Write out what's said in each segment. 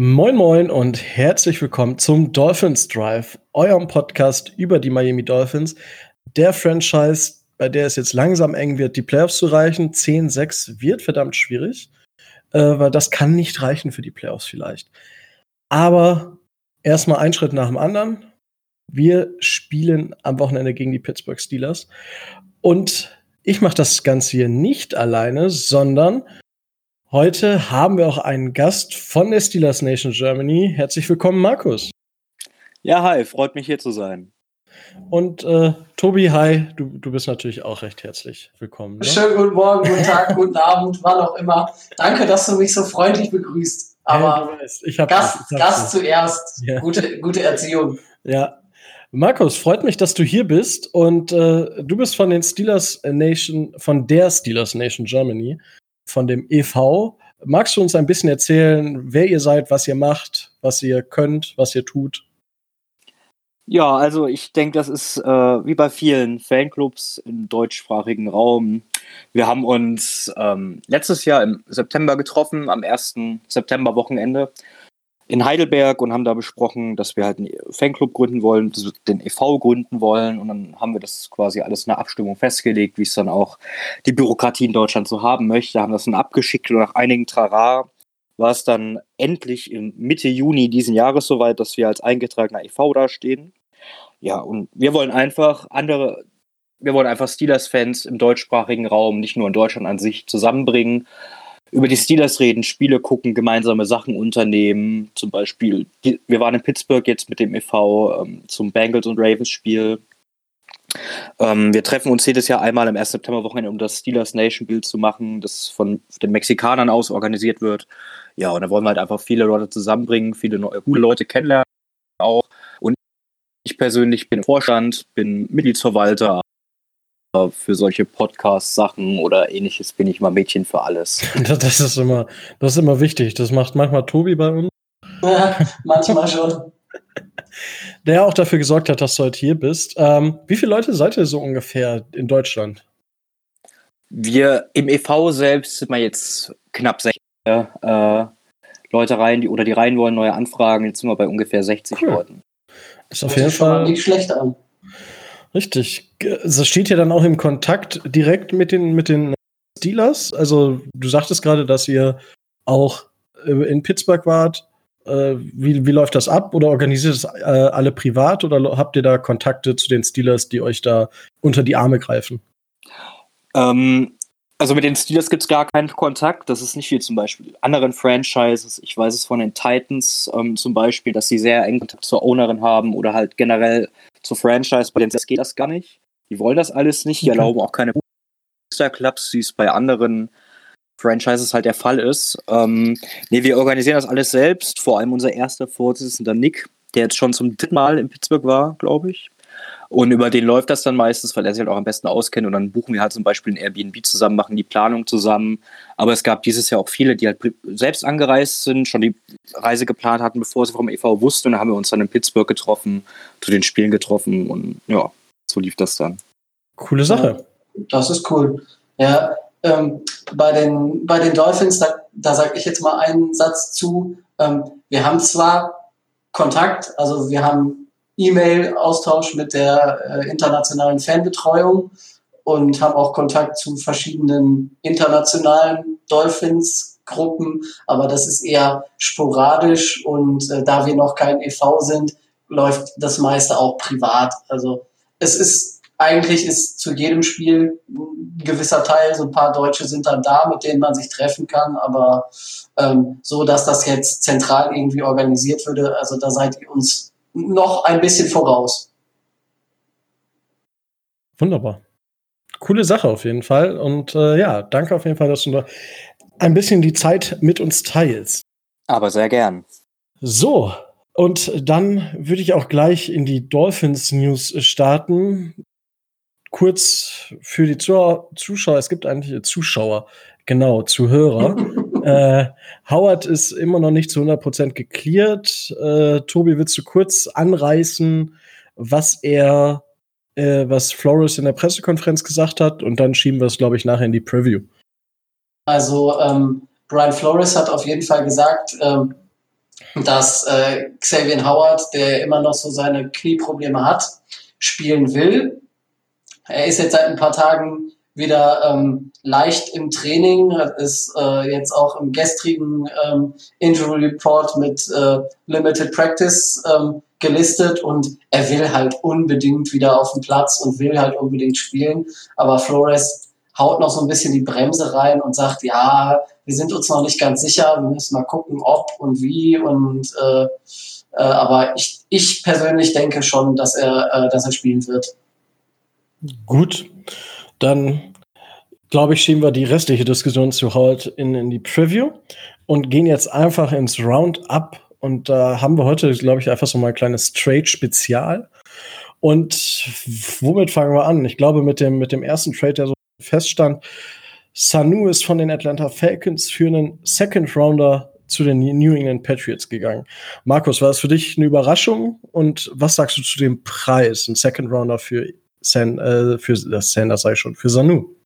Moin Moin und herzlich willkommen zum Dolphins Drive, eurem Podcast über die Miami Dolphins, der Franchise, bei der es jetzt langsam eng wird, die Playoffs zu reichen. 10-6 wird verdammt schwierig, äh, weil das kann nicht reichen für die Playoffs vielleicht. Aber erstmal ein Schritt nach dem anderen. Wir spielen am Wochenende gegen die Pittsburgh Steelers und ich mache das Ganze hier nicht alleine, sondern heute haben wir auch einen Gast von der Steelers Nation Germany. Herzlich willkommen, Markus. Ja, hi, freut mich hier zu sein. Und äh, Tobi, hi, du, du bist natürlich auch recht herzlich willkommen. Ne? Schönen guten Morgen, guten Tag, guten Abend, wann auch immer. Danke, dass du mich so freundlich begrüßt. Aber ja, ich Gast, ich Gast zuerst. Ja. Gute, gute Erziehung. Ja. Markus, freut mich, dass du hier bist und äh, du bist von den Steelers Nation, von der Steelers Nation Germany, von dem EV. Magst du uns ein bisschen erzählen, wer ihr seid, was ihr macht, was ihr könnt, was ihr tut? Ja, also ich denke, das ist äh, wie bei vielen Fanclubs im deutschsprachigen Raum. Wir haben uns ähm, letztes Jahr im September getroffen, am 1. September-Wochenende in Heidelberg und haben da besprochen, dass wir halt einen Fanclub gründen wollen, den e.V. gründen wollen. Und dann haben wir das quasi alles in der Abstimmung festgelegt, wie es dann auch die Bürokratie in Deutschland so haben möchte. Haben das dann abgeschickt und nach einigen Trara war es dann endlich Mitte Juni diesen Jahres soweit, dass wir als eingetragener e.V. dastehen. Ja, und wir wollen einfach andere, wir wollen einfach Steelers-Fans im deutschsprachigen Raum, nicht nur in Deutschland an sich, zusammenbringen, über die Steelers reden, Spiele gucken, gemeinsame Sachen unternehmen. Zum Beispiel, wir waren in Pittsburgh jetzt mit dem e.V. Ähm, zum Bengals und Ravens Spiel. Ähm, wir treffen uns jedes Jahr einmal im 1. September-Wochenende, um das Steelers Nation Bild zu machen, das von den Mexikanern aus organisiert wird. Ja, und da wollen wir halt einfach viele Leute zusammenbringen, viele neue, coole Leute kennenlernen auch. Und ich persönlich bin Vorstand, bin Mitgliedsverwalter für solche Podcast-Sachen oder ähnliches bin ich mal Mädchen für alles. Das ist immer, das ist immer wichtig. Das macht manchmal Tobi bei uns. Ja, manchmal schon. Der auch dafür gesorgt hat, dass du heute hier bist. Ähm, wie viele Leute seid ihr so ungefähr in Deutschland? Wir im e.V. selbst sind wir jetzt knapp 60 äh, Leute rein, die oder die rein wollen, neue Anfragen. Jetzt sind wir bei ungefähr 60 cool. Leuten. Das ist auf jeden Fall nicht schlecht an. Richtig. Das steht ja dann auch im Kontakt direkt mit den, mit den Steelers. Also, du sagtest gerade, dass ihr auch äh, in Pittsburgh wart. Äh, wie, wie läuft das ab? Oder organisiert das äh, alle privat? Oder habt ihr da Kontakte zu den Steelers, die euch da unter die Arme greifen? Ähm, also mit den Steelers gibt es gar keinen Kontakt. Das ist nicht wie zum Beispiel anderen Franchises. Ich weiß es von den Titans ähm, zum Beispiel, dass sie sehr eng Kontakt zur Ownerin haben oder halt generell zur Franchise. Bei den Steelers geht das gar nicht. Die wollen das alles nicht. Die okay. erlauben auch keine Booster-Clubs, wie es bei anderen Franchises halt der Fall ist. Ähm, nee, wir organisieren das alles selbst. Vor allem unser erster Vorsitzender Nick, der jetzt schon zum dritten Mal in Pittsburgh war, glaube ich. Und über den läuft das dann meistens, weil er sich halt auch am besten auskennt. Und dann buchen wir halt zum Beispiel ein Airbnb zusammen, machen die Planung zusammen. Aber es gab dieses Jahr auch viele, die halt selbst angereist sind, schon die Reise geplant hatten, bevor sie vom EV wussten. Und dann haben wir uns dann in Pittsburgh getroffen, zu den Spielen getroffen. Und ja, so lief das dann. Coole Sache. Das ist cool. Ja, ähm, bei, den, bei den Dolphins, da, da sage ich jetzt mal einen Satz zu. Ähm, wir haben zwar Kontakt, also wir haben E-Mail-Austausch mit der äh, internationalen Fanbetreuung und haben auch Kontakt zu verschiedenen internationalen Dolphins-Gruppen, aber das ist eher sporadisch und äh, da wir noch kein e.V. sind, läuft das meiste auch privat. Also es ist eigentlich ist zu jedem Spiel ein gewisser Teil, so ein paar Deutsche sind dann da, mit denen man sich treffen kann, aber ähm, so, dass das jetzt zentral irgendwie organisiert würde, also da seid ihr uns noch ein bisschen voraus. Wunderbar. Coole Sache auf jeden Fall. Und äh, ja, danke auf jeden Fall, dass du da ein bisschen die Zeit mit uns teilst. Aber sehr gern. So, und dann würde ich auch gleich in die Dolphins News starten. Kurz für die Zuschauer, es gibt eigentlich Zuschauer, genau, Zuhörer. äh, Howard ist immer noch nicht zu 100% geklärt. Äh, Tobi, willst du kurz anreißen, was er, äh, was Flores in der Pressekonferenz gesagt hat? Und dann schieben wir es, glaube ich, nachher in die Preview. Also, ähm, Brian Flores hat auf jeden Fall gesagt, ähm, dass äh, Xavier Howard, der immer noch so seine Knieprobleme hat, spielen will. Er ist jetzt seit ein paar Tagen wieder ähm, leicht im Training, ist äh, jetzt auch im gestrigen ähm, Injury Report mit äh, Limited Practice ähm, gelistet und er will halt unbedingt wieder auf den Platz und will halt unbedingt spielen. Aber Flores haut noch so ein bisschen die Bremse rein und sagt, ja, wir sind uns noch nicht ganz sicher, wir müssen mal gucken, ob und wie und äh, äh, aber ich, ich persönlich denke schon, dass er, äh, dass er spielen wird. Gut, dann glaube ich, schieben wir die restliche Diskussion zu heute in, in die Preview und gehen jetzt einfach ins Roundup. Und da äh, haben wir heute, glaube ich, einfach so mal ein kleines Trade-Spezial. Und womit fangen wir an? Ich glaube, mit dem, mit dem ersten Trade, der so feststand, Sanu ist von den Atlanta Falcons für einen Second Rounder zu den New England Patriots gegangen. Markus, war das für dich eine Überraschung? Und was sagst du zu dem Preis? Ein Second Rounder für San, äh, für das Sanders sei schon, für Sanu.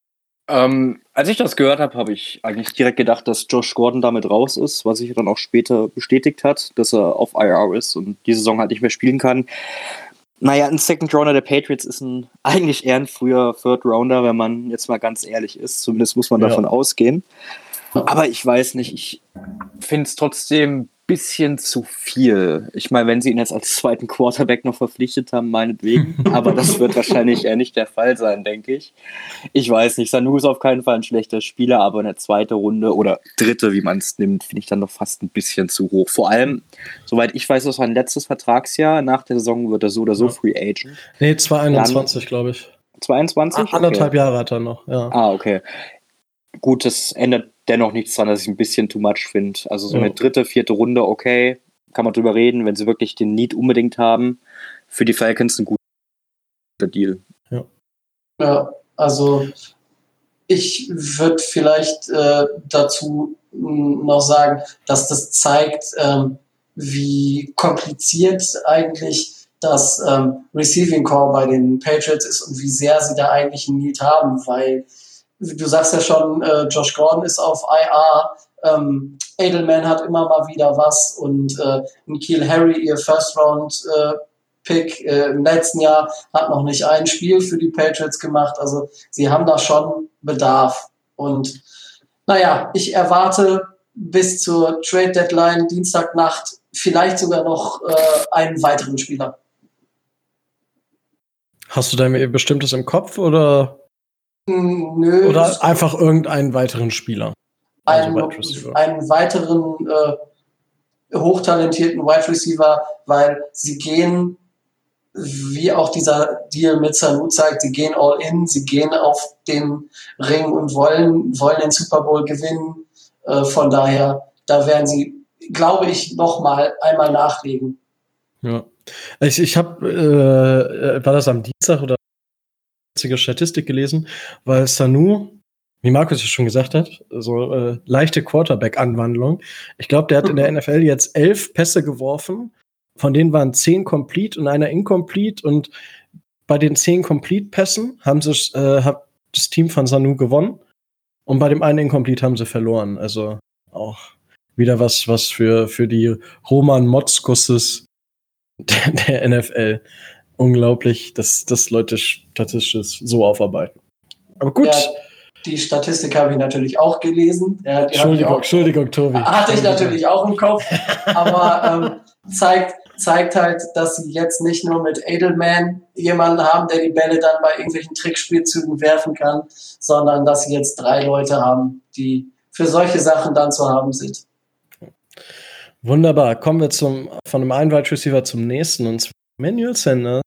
Ähm, als ich das gehört habe, habe ich eigentlich direkt gedacht, dass Josh Gordon damit raus ist, was sich dann auch später bestätigt hat, dass er auf IR ist und die Saison halt nicht mehr spielen kann. Naja, ein Second Rounder der Patriots ist ein, eigentlich eher ein früher Third Rounder, wenn man jetzt mal ganz ehrlich ist. Zumindest muss man ja. davon ausgehen. Aber ich weiß nicht, ich finde es trotzdem bisschen zu viel. Ich meine, wenn sie ihn jetzt als zweiten Quarterback noch verpflichtet haben, meinetwegen. Aber das wird wahrscheinlich eher nicht der Fall sein, denke ich. Ich weiß nicht. Sanu ist auf keinen Fall ein schlechter Spieler, aber eine zweite Runde oder dritte, wie man es nimmt, finde ich dann noch fast ein bisschen zu hoch. Vor allem, soweit ich weiß, das war ein letztes Vertragsjahr. Nach der Saison wird er so oder so Free Agent. Nee, 2021, glaube ich. 22? Ah, anderthalb okay. Jahre hat er noch, ja. Ah, okay. Gut, das ändert dennoch nichts dran, dass ich ein bisschen too much finde. Also so ja. eine dritte, vierte Runde, okay, kann man drüber reden, wenn sie wirklich den Need unbedingt haben. Für die Falcons ein guter Deal. Ja, ja also ich würde vielleicht äh, dazu noch sagen, dass das zeigt, ähm, wie kompliziert eigentlich das ähm, Receiving Core bei den Patriots ist und wie sehr sie da eigentlich einen Need haben, weil du sagst ja schon, äh, Josh Gordon ist auf IR, ähm, Edelman hat immer mal wieder was und äh, Kiel Harry, ihr First Round äh, Pick äh, im letzten Jahr, hat noch nicht ein Spiel für die Patriots gemacht. Also sie haben da schon Bedarf. Und naja, ich erwarte bis zur Trade Deadline Dienstagnacht vielleicht sogar noch äh, einen weiteren Spieler. Hast du da bestimmtes im Kopf oder Nö. Oder einfach irgendeinen weiteren Spieler. Also einen, einen weiteren äh, hochtalentierten Wide Receiver, weil sie gehen, wie auch dieser Deal mit Sanu zeigt, sie gehen all in, sie gehen auf den Ring und wollen, wollen den Super Bowl gewinnen. Äh, von daher, da werden sie, glaube ich, noch mal einmal nachlegen. Ja. Ich, ich habe, äh, war das am Dienstag oder witzige Statistik gelesen, weil Sanu, wie Markus ja schon gesagt hat, so äh, leichte Quarterback-Anwandlung. Ich glaube, der hat in der NFL jetzt elf Pässe geworfen, von denen waren zehn complete und einer incomplete und bei den zehn Complete-Pässen haben sie äh, hat das Team von Sanu gewonnen und bei dem einen Incomplete haben sie verloren. Also auch wieder was, was für, für die Roman Motzkusses der, der NFL unglaublich, dass, dass Leute statistisch so aufarbeiten. Aber gut. Ja, die Statistik habe ich natürlich auch gelesen. Ja, Entschuldigung, auch, Entschuldigung, Tobi. Hatte ich natürlich auch im Kopf. aber ähm, zeigt, zeigt halt, dass sie jetzt nicht nur mit Edelman jemanden haben, der die Bälle dann bei irgendwelchen Trickspielzügen werfen kann, sondern dass sie jetzt drei Leute haben, die für solche Sachen dann zu haben sind. Wunderbar. Kommen wir zum, von einem einen Wide Receiver zum nächsten, und zwar Manuel Sanders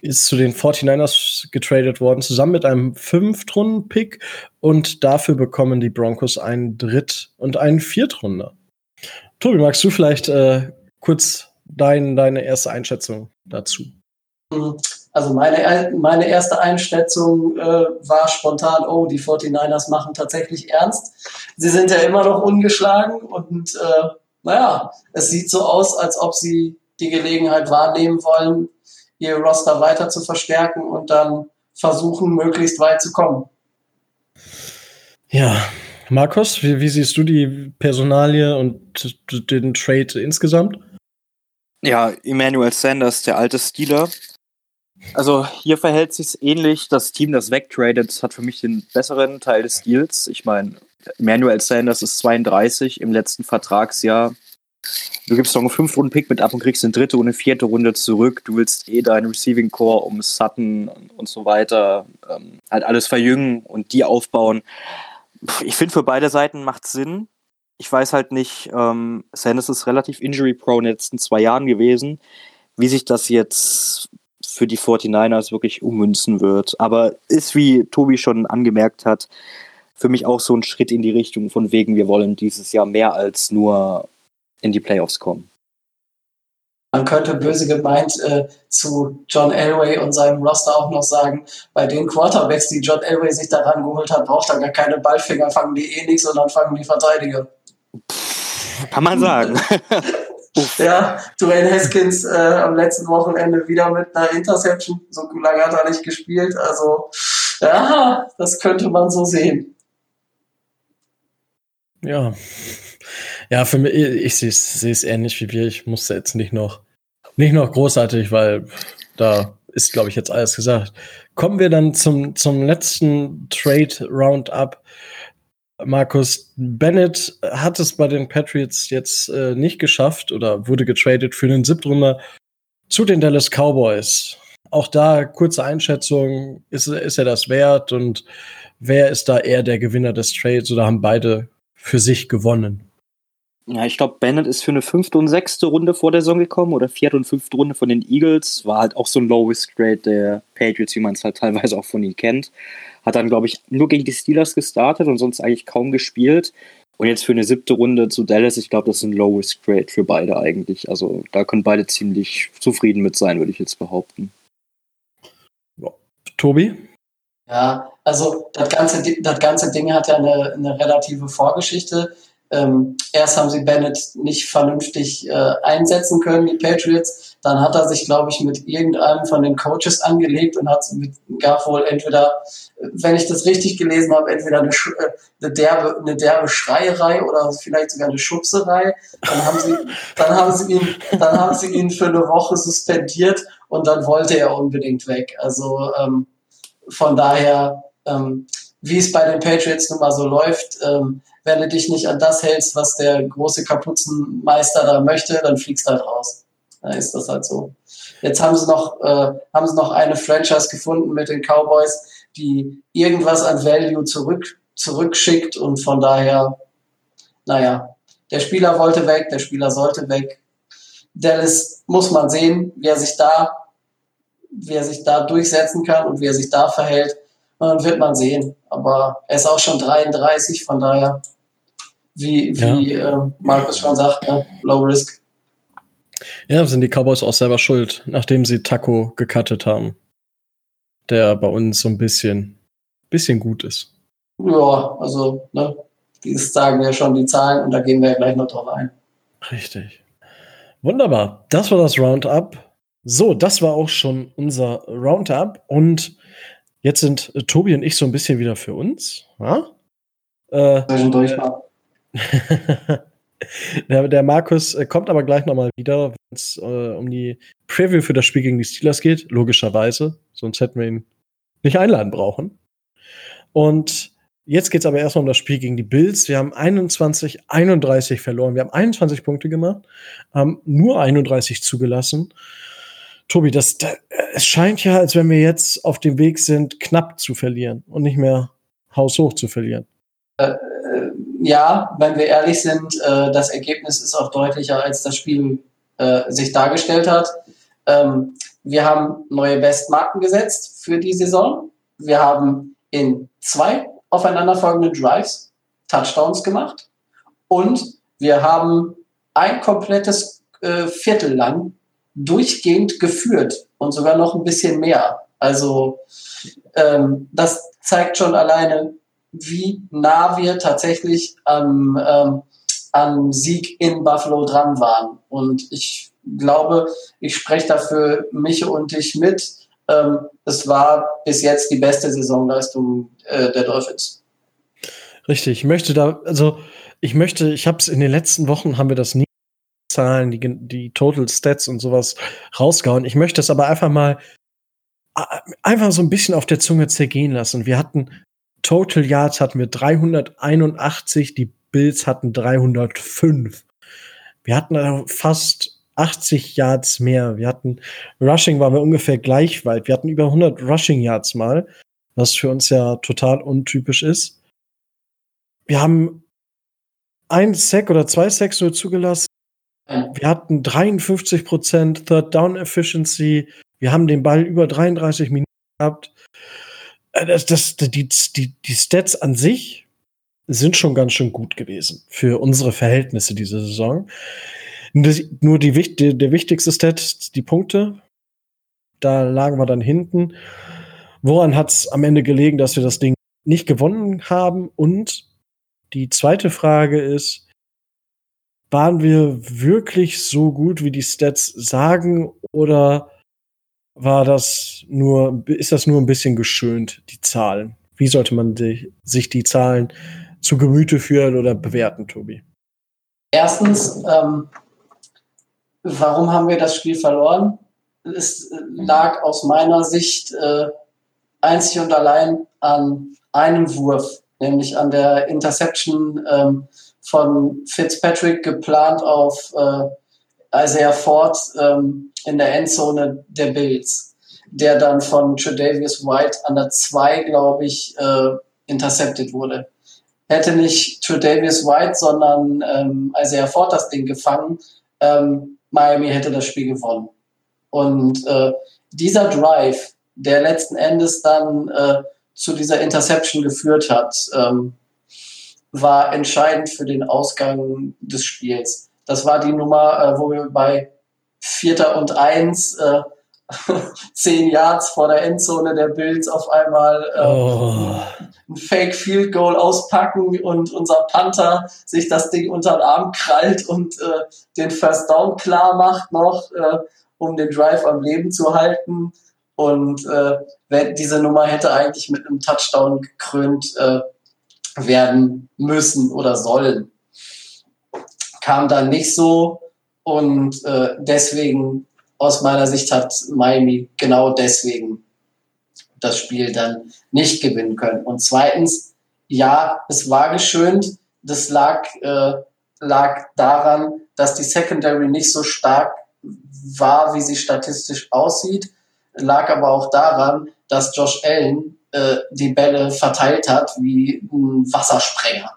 ist zu den 49ers getradet worden, zusammen mit einem Fünftrunden-Pick und dafür bekommen die Broncos einen Dritt- und einen Viertrunder. Tobi, magst du vielleicht äh, kurz dein, deine erste Einschätzung dazu? Also meine, meine erste Einschätzung äh, war spontan, oh, die 49ers machen tatsächlich ernst. Sie sind ja immer noch ungeschlagen und äh, naja, es sieht so aus, als ob sie die Gelegenheit wahrnehmen wollen, ihr Roster weiter zu verstärken und dann versuchen, möglichst weit zu kommen. Ja, Markus, wie, wie, siehst du die Personalie und den Trade insgesamt? Ja, Emmanuel Sanders, der alte Stealer. Also hier verhält sich ähnlich. Das Team, das wegtradet, hat für mich den besseren Teil des Deals. Ich meine, Emmanuel Sanders ist 32 im letzten Vertragsjahr. Du gibst noch einen fünf Runden Pick mit ab und kriegst eine dritte und eine vierte Runde zurück. Du willst eh deinen Receiving Core um Sutton und so weiter ähm, halt alles verjüngen und die aufbauen. Ich finde, für beide Seiten macht Sinn. Ich weiß halt nicht, ähm, Sanders ist relativ injury-prone in den letzten zwei Jahren gewesen, wie sich das jetzt für die 49ers wirklich ummünzen wird. Aber ist, wie Tobi schon angemerkt hat, für mich auch so ein Schritt in die Richtung von wegen, wir wollen dieses Jahr mehr als nur in die Playoffs kommen. Man könnte böse gemeint äh, zu John Elway und seinem Roster auch noch sagen, bei den Quarterbacks, die John Elway sich daran geholt hat, braucht er gar keine Ballfinger, fangen die eh nichts, sondern fangen die Verteidiger. Kann man sagen. ja, Dwayne Haskins äh, am letzten Wochenende wieder mit einer Interception. So lange hat er nicht gespielt. Also, ja, das könnte man so sehen. Ja. Ja, für mich, ich sehe es ähnlich wie wir. Ich musste jetzt nicht noch, nicht noch großartig, weil da ist, glaube ich, jetzt alles gesagt. Kommen wir dann zum, zum letzten Trade Roundup. Markus Bennett hat es bei den Patriots jetzt äh, nicht geschafft oder wurde getradet für den Siebtrunder zu den Dallas Cowboys. Auch da kurze Einschätzung, ist, ist er das wert und wer ist da eher der Gewinner des Trades oder haben beide für sich gewonnen? Ja, ich glaube, Bennett ist für eine fünfte und sechste Runde vor der Saison gekommen oder vierte und fünfte Runde von den Eagles. War halt auch so ein Low-Risk-Trade der Patriots, wie man es halt teilweise auch von ihnen kennt. Hat dann, glaube ich, nur gegen die Steelers gestartet und sonst eigentlich kaum gespielt. Und jetzt für eine siebte Runde zu Dallas, ich glaube, das ist ein Low-Risk-Trade für beide eigentlich. Also da können beide ziemlich zufrieden mit sein, würde ich jetzt behaupten. Tobi? Ja, also das ganze, das ganze Ding hat ja eine, eine relative Vorgeschichte. Ähm, erst haben sie Bennett nicht vernünftig äh, einsetzen können, die Patriots. Dann hat er sich, glaube ich, mit irgendeinem von den Coaches angelegt und hat mit, gab wohl entweder, wenn ich das richtig gelesen habe, entweder eine, äh, eine, derbe, eine derbe Schreierei oder vielleicht sogar eine Schubserei. Dann haben sie, dann haben sie ihn, dann haben sie ihn für eine Woche suspendiert und dann wollte er unbedingt weg. Also ähm, von daher, ähm, wie es bei den Patriots nun mal so läuft, ähm, wenn du dich nicht an das hältst, was der große Kapuzenmeister da möchte, dann fliegst du halt raus. Da ist das halt so. Jetzt haben sie noch, äh, haben sie noch eine Franchise gefunden mit den Cowboys, die irgendwas an Value zurück, zurückschickt und von daher, naja, der Spieler wollte weg, der Spieler sollte weg. Dallas muss man sehen, wie er sich da, wie er sich da durchsetzen kann und wie er sich da verhält. Dann wird man sehen. Aber er ist auch schon 33, von daher wie, wie ja. äh, Markus schon sagt, ne? Low Risk. Ja, sind die Cowboys auch selber schuld, nachdem sie Taco gecuttet haben. Der bei uns so ein bisschen, bisschen gut ist. Ja, also, ne, das sagen ja schon die Zahlen und da gehen wir ja gleich noch drauf ein. Richtig. Wunderbar. Das war das Roundup. So, das war auch schon unser Roundup. Und jetzt sind äh, Tobi und ich so ein bisschen wieder für uns. Ja? Äh, mal. der, der, Markus äh, kommt aber gleich nochmal wieder, wenn es äh, um die Preview für das Spiel gegen die Steelers geht, logischerweise. Sonst hätten wir ihn nicht einladen brauchen. Und jetzt geht es aber erstmal um das Spiel gegen die Bills. Wir haben 21, 31 verloren. Wir haben 21 Punkte gemacht, haben nur 31 zugelassen. Tobi, das, das, es scheint ja, als wenn wir jetzt auf dem Weg sind, knapp zu verlieren und nicht mehr haushoch zu verlieren. Äh, ja, wenn wir ehrlich sind, äh, das Ergebnis ist auch deutlicher, als das Spiel äh, sich dargestellt hat. Ähm, wir haben neue Bestmarken gesetzt für die Saison. Wir haben in zwei aufeinanderfolgenden Drives Touchdowns gemacht und wir haben ein komplettes äh, Viertel lang durchgehend geführt und sogar noch ein bisschen mehr. Also ähm, das zeigt schon alleine, wie nah wir tatsächlich am, ähm, am Sieg in Buffalo dran waren. Und ich glaube, ich spreche dafür mich und dich mit. Ähm, es war bis jetzt die beste Saisonleistung äh, der Dolphins. Richtig, ich möchte da, also ich möchte, ich habe es in den letzten Wochen, haben wir das nie Zahlen, die, die Total Stats und sowas rausgehauen. Ich möchte es aber einfach mal einfach so ein bisschen auf der Zunge zergehen lassen. Wir hatten Total Yards hatten wir 381, die Bills hatten 305. Wir hatten fast 80 Yards mehr. Wir hatten Rushing waren wir ungefähr gleich weit. Wir hatten über 100 Rushing Yards mal, was für uns ja total untypisch ist. Wir haben ein Sack oder zwei Sacks nur zugelassen. Wir hatten 53% Third Down Efficiency. Wir haben den Ball über 33 Minuten gehabt. Äh, das, das, die, die, die Stats an sich sind schon ganz schön gut gewesen für unsere Verhältnisse diese Saison. nur die, die, der wichtigste Stat, die Punkte, da lagen wir dann hinten. Woran hat es am Ende gelegen, dass wir das Ding nicht gewonnen haben? Und die zweite Frage ist, waren wir wirklich so gut, wie die Stats sagen, oder war das nur, ist das nur ein bisschen geschönt, die Zahlen? Wie sollte man die, sich die Zahlen zu Gemüte führen oder bewerten, Tobi? Erstens, ähm, warum haben wir das Spiel verloren? Es lag aus meiner Sicht äh, einzig und allein an einem Wurf, nämlich an der Interception ähm, von Fitzpatrick geplant auf äh, Isaiah Ford ähm, in der Endzone der Bills, der dann von Tredavious White an der 2, glaube ich, äh, intercepted wurde. Hätte nicht Tredavious White, sondern ähm, Isaiah Ford das Ding gefangen, ähm, Miami hätte das Spiel gewonnen. Und äh, dieser Drive, der letzten Endes dann äh, zu dieser Interception geführt hat, ähm, war entscheidend für den Ausgang des Spiels. Das war die Nummer, äh, wo wir bei Vierter und Eins äh, zehn Yards vor der Endzone der Bills auf einmal äh, oh. ein Fake Field Goal auspacken und unser Panther sich das Ding unter den Arm krallt und äh, den First Down klar macht noch, äh, um den Drive am Leben zu halten. Und äh, diese Nummer hätte eigentlich mit einem Touchdown gekrönt äh, werden müssen oder sollen kam dann nicht so und äh, deswegen aus meiner Sicht hat Miami genau deswegen das Spiel dann nicht gewinnen können. Und zweitens, ja, es war geschönt. Das lag, äh, lag daran, dass die Secondary nicht so stark war, wie sie statistisch aussieht. Lag aber auch daran, dass Josh Allen äh, die Bälle verteilt hat wie ein Wassersprenger.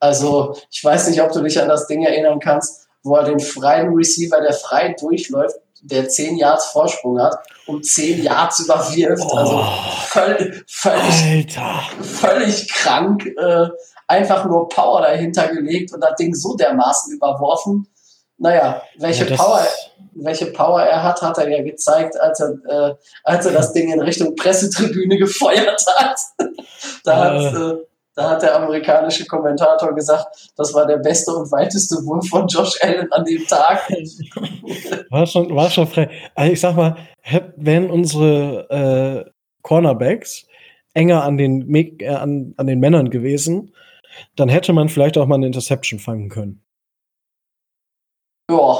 Also ich weiß nicht, ob du dich an das Ding erinnern kannst, wo er den freien Receiver, der frei durchläuft, der 10 Yards Vorsprung hat, um 10 Yards überwirft. Oh, also völlig, völlig, völlig krank. Äh, einfach nur Power dahinter gelegt und das Ding so dermaßen überworfen. Naja, welche ja, Power, welche Power er hat, hat er ja gezeigt, als er, äh, als er das Ding in Richtung Pressetribüne gefeuert hat. da äh. hat äh, da hat der amerikanische Kommentator gesagt, das war der beste und weiteste Wurf von Josh Allen an dem Tag. War schon, war schon frei. Also ich sag mal, wenn unsere äh, Cornerbacks enger an den, äh, an, an den Männern gewesen, dann hätte man vielleicht auch mal eine Interception fangen können. Ja,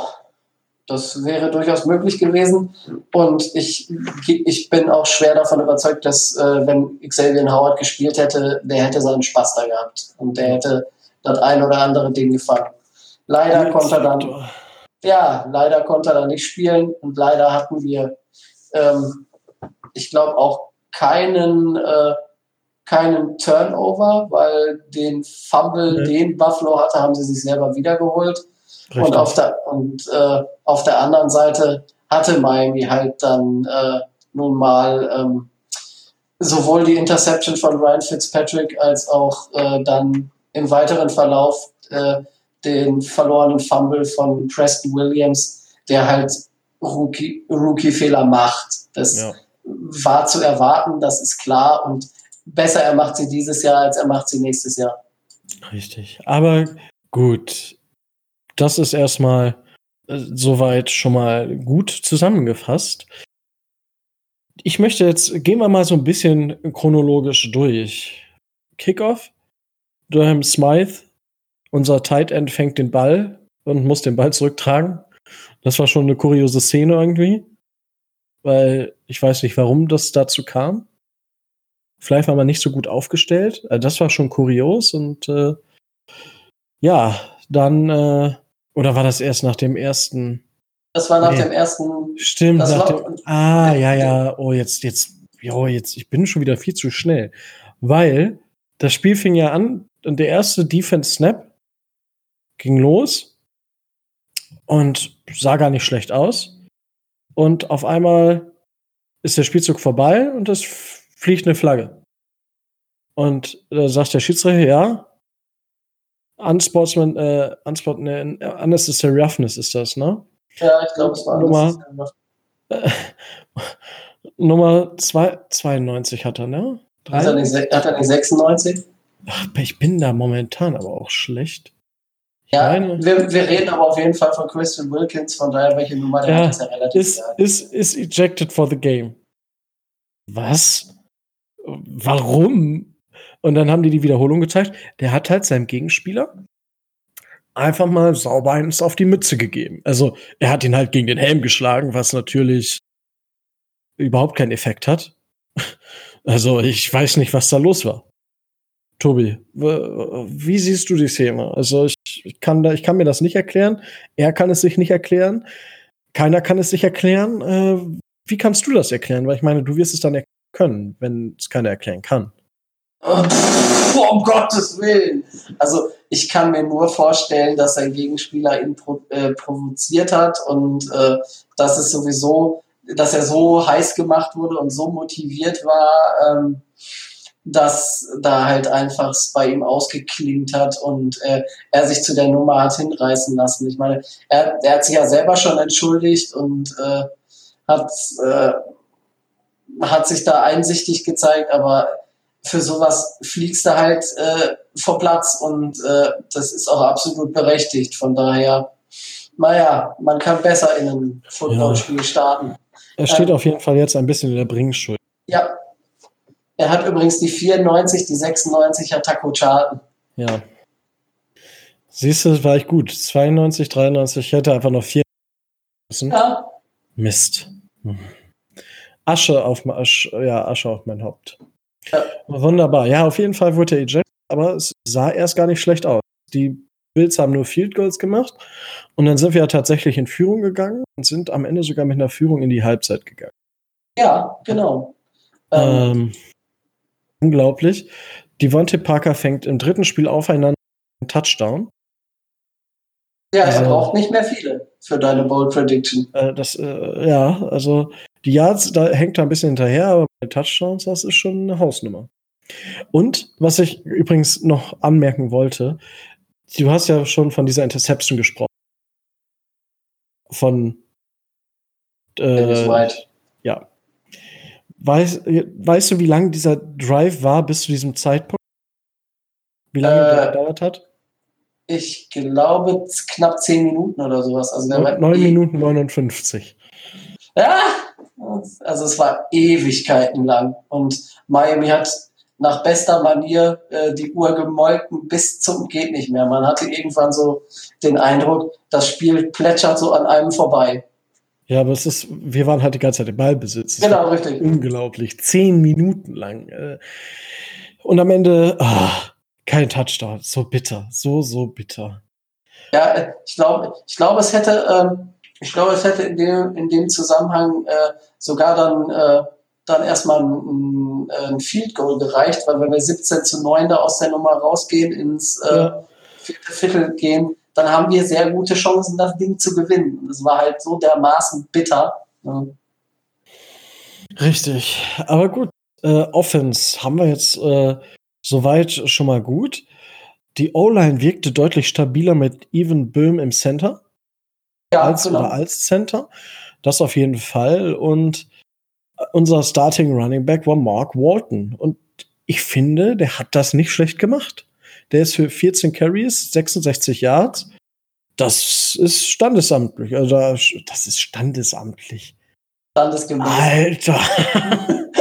das wäre durchaus möglich gewesen. Und ich, ich bin auch schwer davon überzeugt, dass äh, wenn Xavier Howard gespielt hätte, der hätte seinen Spaß da gehabt. Und der hätte das ein oder andere Ding gefangen. Leider konnte er dann, ja, leider konnte er dann nicht spielen. Und leider hatten wir, ähm, ich glaube, auch keinen, äh, keinen Turnover, weil den Fumble, mhm. den Buffalo hatte, haben sie sich selber wiedergeholt. Und auf der, und, äh, auf der anderen Seite hatte Miami halt dann äh, nun mal ähm, sowohl die Interception von Ryan Fitzpatrick als auch äh, dann im weiteren Verlauf äh, den verlorenen Fumble von Preston Williams, der halt Rookie-Fehler Rookie macht. Das ja. war zu erwarten, das ist klar. Und besser er macht sie dieses Jahr, als er macht sie nächstes Jahr. Richtig. Aber gut, das ist erstmal äh, soweit schon mal gut zusammengefasst. Ich möchte jetzt, gehen wir mal so ein bisschen chronologisch durch. Kickoff Durham Smythe, unser Tight End, fängt den Ball und muss den Ball zurücktragen. Das war schon eine kuriose Szene irgendwie. Weil ich weiß nicht, warum das dazu kam. Vielleicht war man nicht so gut aufgestellt. Also das war schon kurios und äh, ja, dann äh, oder war das erst nach dem ersten? Das war nach nee. dem ersten. Stimmt. Nach dem, ah, ja, ja. Oh, jetzt, jetzt, jo, jetzt, ich bin schon wieder viel zu schnell. Weil das Spiel fing ja an und der erste Defense Snap ging los und sah gar nicht schlecht aus. Und auf einmal ist der Spielzug vorbei und es fliegt eine Flagge. Und da sagt der Schiedsrichter, ja, Unsportsman, äh, Unsport, ne, Unnecessary Roughness ist das, ne? Ja, ich glaube, es war Nummer, äh, Nummer zwei, 92 hat er, ne? Hat er, nicht, hat er nicht 96? Ach, ich bin da momentan aber auch schlecht. Ja, wir, wir, reden aber auf jeden Fall von Christian Wilkins, von daher, welche Nummer der ja, hat, ist ja relativ ist, ist, ist ejected for the game. Was? Warum? Und dann haben die die Wiederholung gezeigt. Der hat halt seinem Gegenspieler einfach mal sauber eins auf die Mütze gegeben. Also er hat ihn halt gegen den Helm geschlagen, was natürlich überhaupt keinen Effekt hat. Also ich weiß nicht, was da los war. Tobi, wie siehst du die Szene? Also ich, ich, kann da, ich kann mir das nicht erklären. Er kann es sich nicht erklären. Keiner kann es sich erklären. Äh, wie kannst du das erklären? Weil ich meine, du wirst es dann können, wenn es keiner erklären kann. Oh, um Gottes Willen. Also ich kann mir nur vorstellen, dass sein Gegenspieler ihn pro, äh, provoziert hat und äh, dass es sowieso, dass er so heiß gemacht wurde und so motiviert war. Ähm, dass da halt einfach bei ihm ausgeklingt hat und äh, er sich zu der Nummer hat hinreißen lassen. Ich meine, er, er hat sich ja selber schon entschuldigt und äh, hat, äh, hat sich da einsichtig gezeigt, aber für sowas fliegst du halt äh, vor Platz und äh, das ist auch absolut berechtigt. Von daher, naja, man kann besser in einem Footballspiel ja. starten. Er steht ähm, auf jeden Fall jetzt ein bisschen in der Bringschuld. Ja, er hat übrigens die 94, die 96 hat Taco Charlton. Ja. Siehst du, war ich gut. 92, 93, ich hätte einfach noch vier müssen. Ja. Mist. Asche auf, Asche, ja, Asche auf mein Haupt. Ja. Wunderbar. Ja, auf jeden Fall wurde er ejected, aber es sah erst gar nicht schlecht aus. Die Bills haben nur Field Goals gemacht und dann sind wir ja tatsächlich in Führung gegangen und sind am Ende sogar mit einer Führung in die Halbzeit gegangen. Ja, genau. Ähm, unglaublich. Devontae Parker fängt im dritten Spiel aufeinander einen Touchdown. Ja, er also, braucht nicht mehr viele für deine Bold Prediction. Äh, das, äh, ja, also die Yards, da hängt er ein bisschen hinterher, aber bei Touchdowns, das ist schon eine Hausnummer. Und was ich übrigens noch anmerken wollte, du hast ja schon von dieser Interception gesprochen. Von äh, ja. Weißt, weißt du, wie lang dieser Drive war bis zu diesem Zeitpunkt? Wie lange äh, der gedauert hat? Ich glaube knapp 10 Minuten oder sowas. Also 9, 9 Minuten 59. Ja, also es war Ewigkeiten lang. Und Miami hat nach bester Manier äh, die Uhr gemolken bis zum geht nicht mehr. Man hatte irgendwann so den Eindruck, das Spiel plätschert so an einem vorbei. Ja, aber es ist, wir waren halt die ganze Zeit im Ballbesitz. Genau, richtig. Unglaublich. Zehn Minuten lang. Äh. Und am Ende, oh, kein Touchdown. So bitter. So, so bitter. Ja, ich glaube, ich glaube, es hätte, ähm, ich glaube, es hätte in dem, in dem Zusammenhang äh, sogar dann, äh, dann erstmal ein, ein Field Goal gereicht, weil wenn wir 17 zu 9 da aus der Nummer rausgehen, ins äh, vierte Viertel gehen, dann haben wir sehr gute Chancen, das Ding zu gewinnen. Und es war halt so dermaßen bitter. Ne? Richtig. Aber gut, äh, Offense haben wir jetzt äh, soweit schon mal gut. Die O-Line wirkte deutlich stabiler mit Even Böhm im Center. Ja, als, genau. oder als Center. Das auf jeden Fall. Und unser Starting Running Back war Mark Walton. Und ich finde, der hat das nicht schlecht gemacht. Der ist für 14 Carries, 66 Yards. Das ist standesamtlich. Also das ist standesamtlich. Standesgemäß. Alter.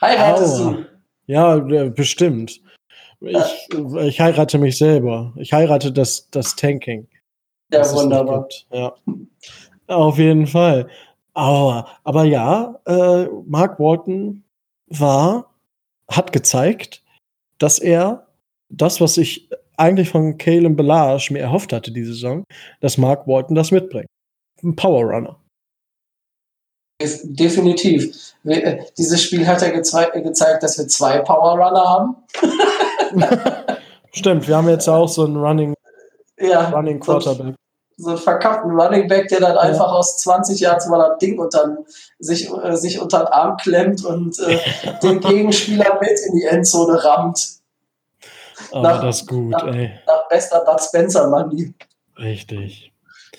Heiratest du? Ja, bestimmt. Ich, ich heirate mich selber. Ich heirate das, das Tanking. Ja, wunderbar. Ja. Auf jeden Fall. Aber, aber ja, äh, Mark Walton war, hat gezeigt, dass er das, was ich eigentlich von Kalen Belage mir erhofft hatte diese Saison, dass Mark Walton das mitbringt. Ein Power Runner. Def- Definitiv. Äh, Dieses Spiel hat ja gezei gezeigt, dass wir zwei Power Runner haben. Stimmt, wir haben jetzt auch so einen Running, Ja, Running so, Quarterback. so einen verkappten Running Back, der dann Ja. einfach aus 20 Yards mal das Ding unter, sich, äh, sich unter den Arm klemmt und äh, den Gegenspieler mit in die Endzone rammt. Aber Nach- das gut, nach- ey. Nach bester Bud Spencer-Manie. Richtig.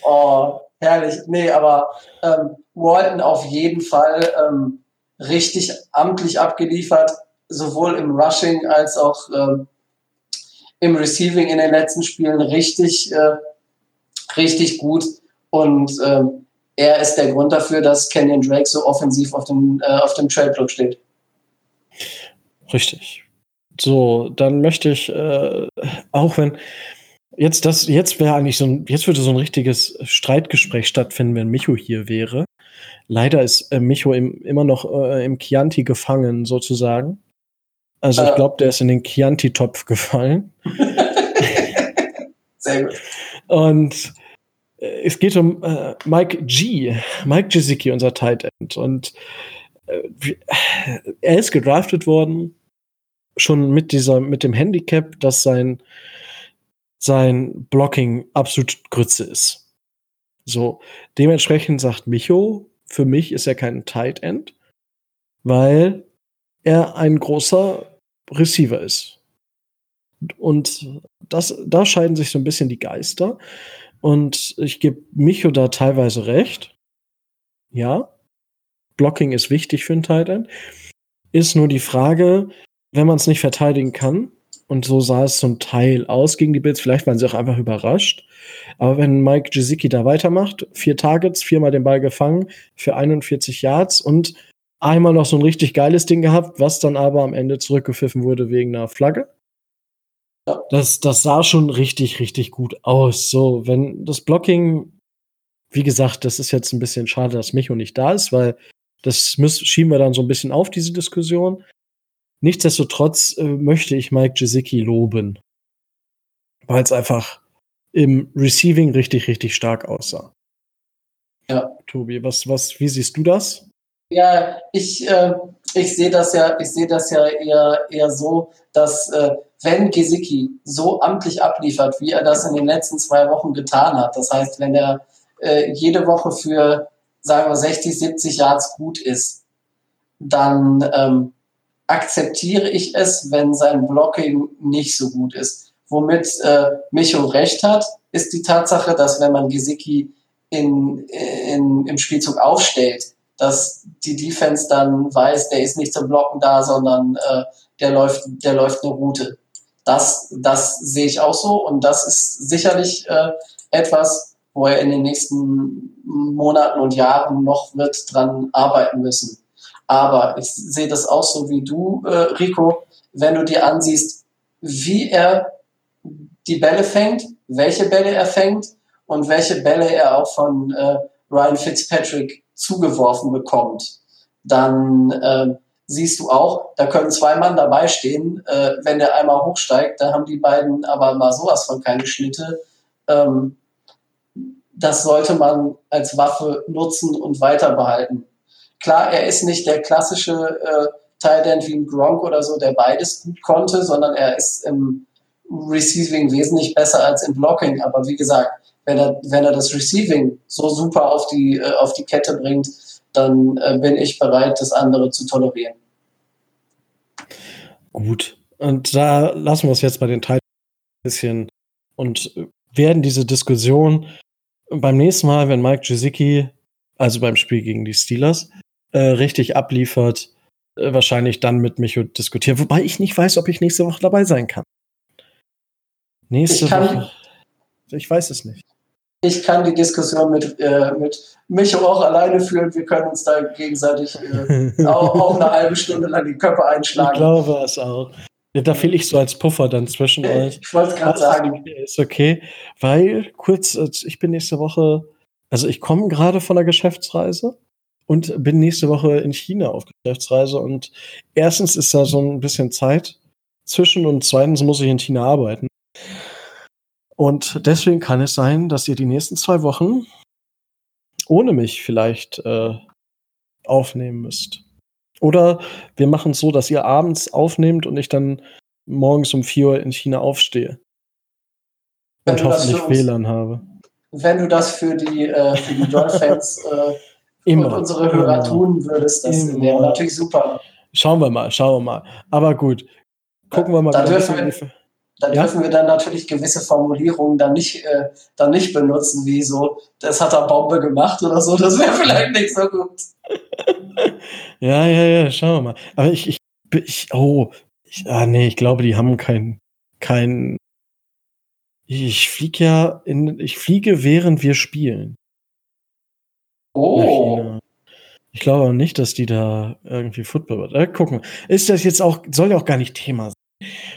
Oh, herrlich. Nee, aber ähm, Walton auf jeden Fall ähm, richtig amtlich abgeliefert, sowohl im Rushing als auch ähm, im Receiving in den letzten Spielen richtig, äh, richtig gut. Und ähm, er ist der Grund dafür, dass Kenyon Drake so offensiv auf dem, äh, auf dem Trade-Block steht. Richtig. So, dann möchte ich, äh, auch wenn jetzt das, jetzt wäre eigentlich so ein, jetzt würde so ein richtiges Streitgespräch stattfinden, wenn Micho hier wäre. Leider ist äh, Micho im, immer noch äh, im Chianti gefangen, sozusagen. Also ich Ja. glaube, der ist in den Chianti-Topf gefallen. Sehr gut. Und äh, es geht um äh, Mike G. Mike Gesicki, unser Tight End. Und äh, wie- er ist gedraftet worden, schon mit dieser, mit dem Handicap, dass sein, sein Blocking absolut Grütze ist. So, dementsprechend sagt Micho, für mich ist er kein Tight End, weil er ein großer Receiver ist. Und das, da scheiden sich so ein bisschen die Geister. Und ich gebe Micho da teilweise recht. Ja, Blocking ist wichtig für einen Tight End. Ist nur die Frage, wenn man es nicht verteidigen kann, und so sah es zum Teil aus gegen die Bills, vielleicht waren sie auch einfach überrascht. Aber wenn Mike Gesicki da weitermacht, vier Targets, viermal den Ball gefangen für 41 Yards und einmal noch so ein richtig geiles Ding gehabt, was dann aber am Ende zurückgepfiffen wurde wegen einer Flagge. Ja. Das, das sah schon richtig, richtig gut aus. So, wenn das Blocking, wie gesagt, das ist jetzt ein bisschen schade, dass Micho nicht da ist, weil das müssen, schieben wir dann so ein bisschen auf, diese Diskussion. Nichtsdestotrotz äh, möchte ich Mike Gesicki loben, weil es einfach im Receiving richtig, richtig stark aussah. Ja. Tobi, was, was, wie siehst du das? Ja, ich, äh, ich sehe das ja, ich sehe das ja eher, eher so, dass äh, wenn Gesicki so amtlich abliefert, wie er das in den letzten zwei Wochen getan hat, das heißt, wenn er äh, jede Woche für, sagen wir, 60, 70 Yards gut ist, dann ähm, akzeptiere ich es, wenn sein Blocking nicht so gut ist. Womit äh, Micho recht hat, ist die Tatsache, dass wenn man Gesicki in, in, im Spielzug aufstellt, dass die Defense dann weiß, der ist nicht zum Blocken da, sondern äh, der läuft, der läuft eine Route. Das, das sehe ich auch so und das ist sicherlich äh, etwas, wo er in den nächsten Monaten und Jahren noch wird dran arbeiten müssen. Aber ich sehe das auch so wie du, äh, Rico, wenn du dir ansiehst, wie er die Bälle fängt, welche Bälle er fängt und welche Bälle er auch von äh, Ryan Fitzpatrick zugeworfen bekommt, dann äh, siehst du auch, da können zwei Mann dabei stehen. Äh, wenn der einmal hochsteigt, da haben die beiden aber mal sowas von keine Schnitte. Ähm, das sollte man als Waffe nutzen und weiter behalten. Klar, er ist nicht der klassische äh, Tight wie ein Gronk oder so, der beides gut konnte, sondern er ist im Receiving wesentlich besser als im Blocking. Aber wie gesagt, wenn er, wenn er das Receiving so super auf die, äh, auf die Kette bringt, dann äh, bin ich bereit, das andere zu tolerieren. Gut. Und da lassen wir es jetzt bei den Titans ein bisschen und werden diese Diskussion beim nächsten Mal, wenn Mike Gesicki, also beim Spiel gegen die Steelers, äh, richtig abliefert, äh, wahrscheinlich dann mit Micho diskutieren. Wobei ich nicht weiß, ob ich nächste Woche dabei sein kann. Nächste Ich kann- Woche. Ich weiß es nicht. Ich kann die Diskussion mit, äh, mit Micho auch alleine führen. Wir können uns da gegenseitig äh, auch, auch eine halbe Stunde lang die Köpfe Ich einschlagen. glaube es auch. Da fehle ich so als Puffer dann zwischen euch. Ich wollte es gerade sagen. Ist okay, weil kurz, äh, ich bin nächste Woche, also ich komme gerade von der Geschäftsreise und bin nächste Woche in China auf Geschäftsreise und erstens ist da so ein bisschen Zeit zwischen und zweitens muss ich in China arbeiten. Und deswegen kann es sein, dass ihr die nächsten zwei Wochen ohne mich vielleicht äh, aufnehmen müsst. Oder wir machen es so, dass ihr abends aufnehmt und ich dann morgens um 4 Uhr in China aufstehe. Wenn und hoffentlich uns- WLAN habe. Wenn du das für die, äh, für die Dolphins äh, und unsere Hörer Immer. tun würdest, das Immer. wäre natürlich super. Schauen wir mal, schauen wir mal. Aber gut. Gucken wir mal, Da dürfen wir- Da dürfen wir dann natürlich gewisse Formulierungen dann nicht, äh, dann nicht benutzen, wie so, das hat er Bombe gemacht oder so. Das wäre vielleicht nicht so gut. Ja, ja, ja, schauen wir mal. Aber ich, ich, ich oh, ich, ah, nee, ich glaube, die haben kein, kein, ich fliege ja in, ich fliege, während wir spielen. Oh. Ich glaube auch nicht, dass die da irgendwie Football wird. Äh, gucken. Ist das jetzt auch, soll ja auch gar nicht Thema sein.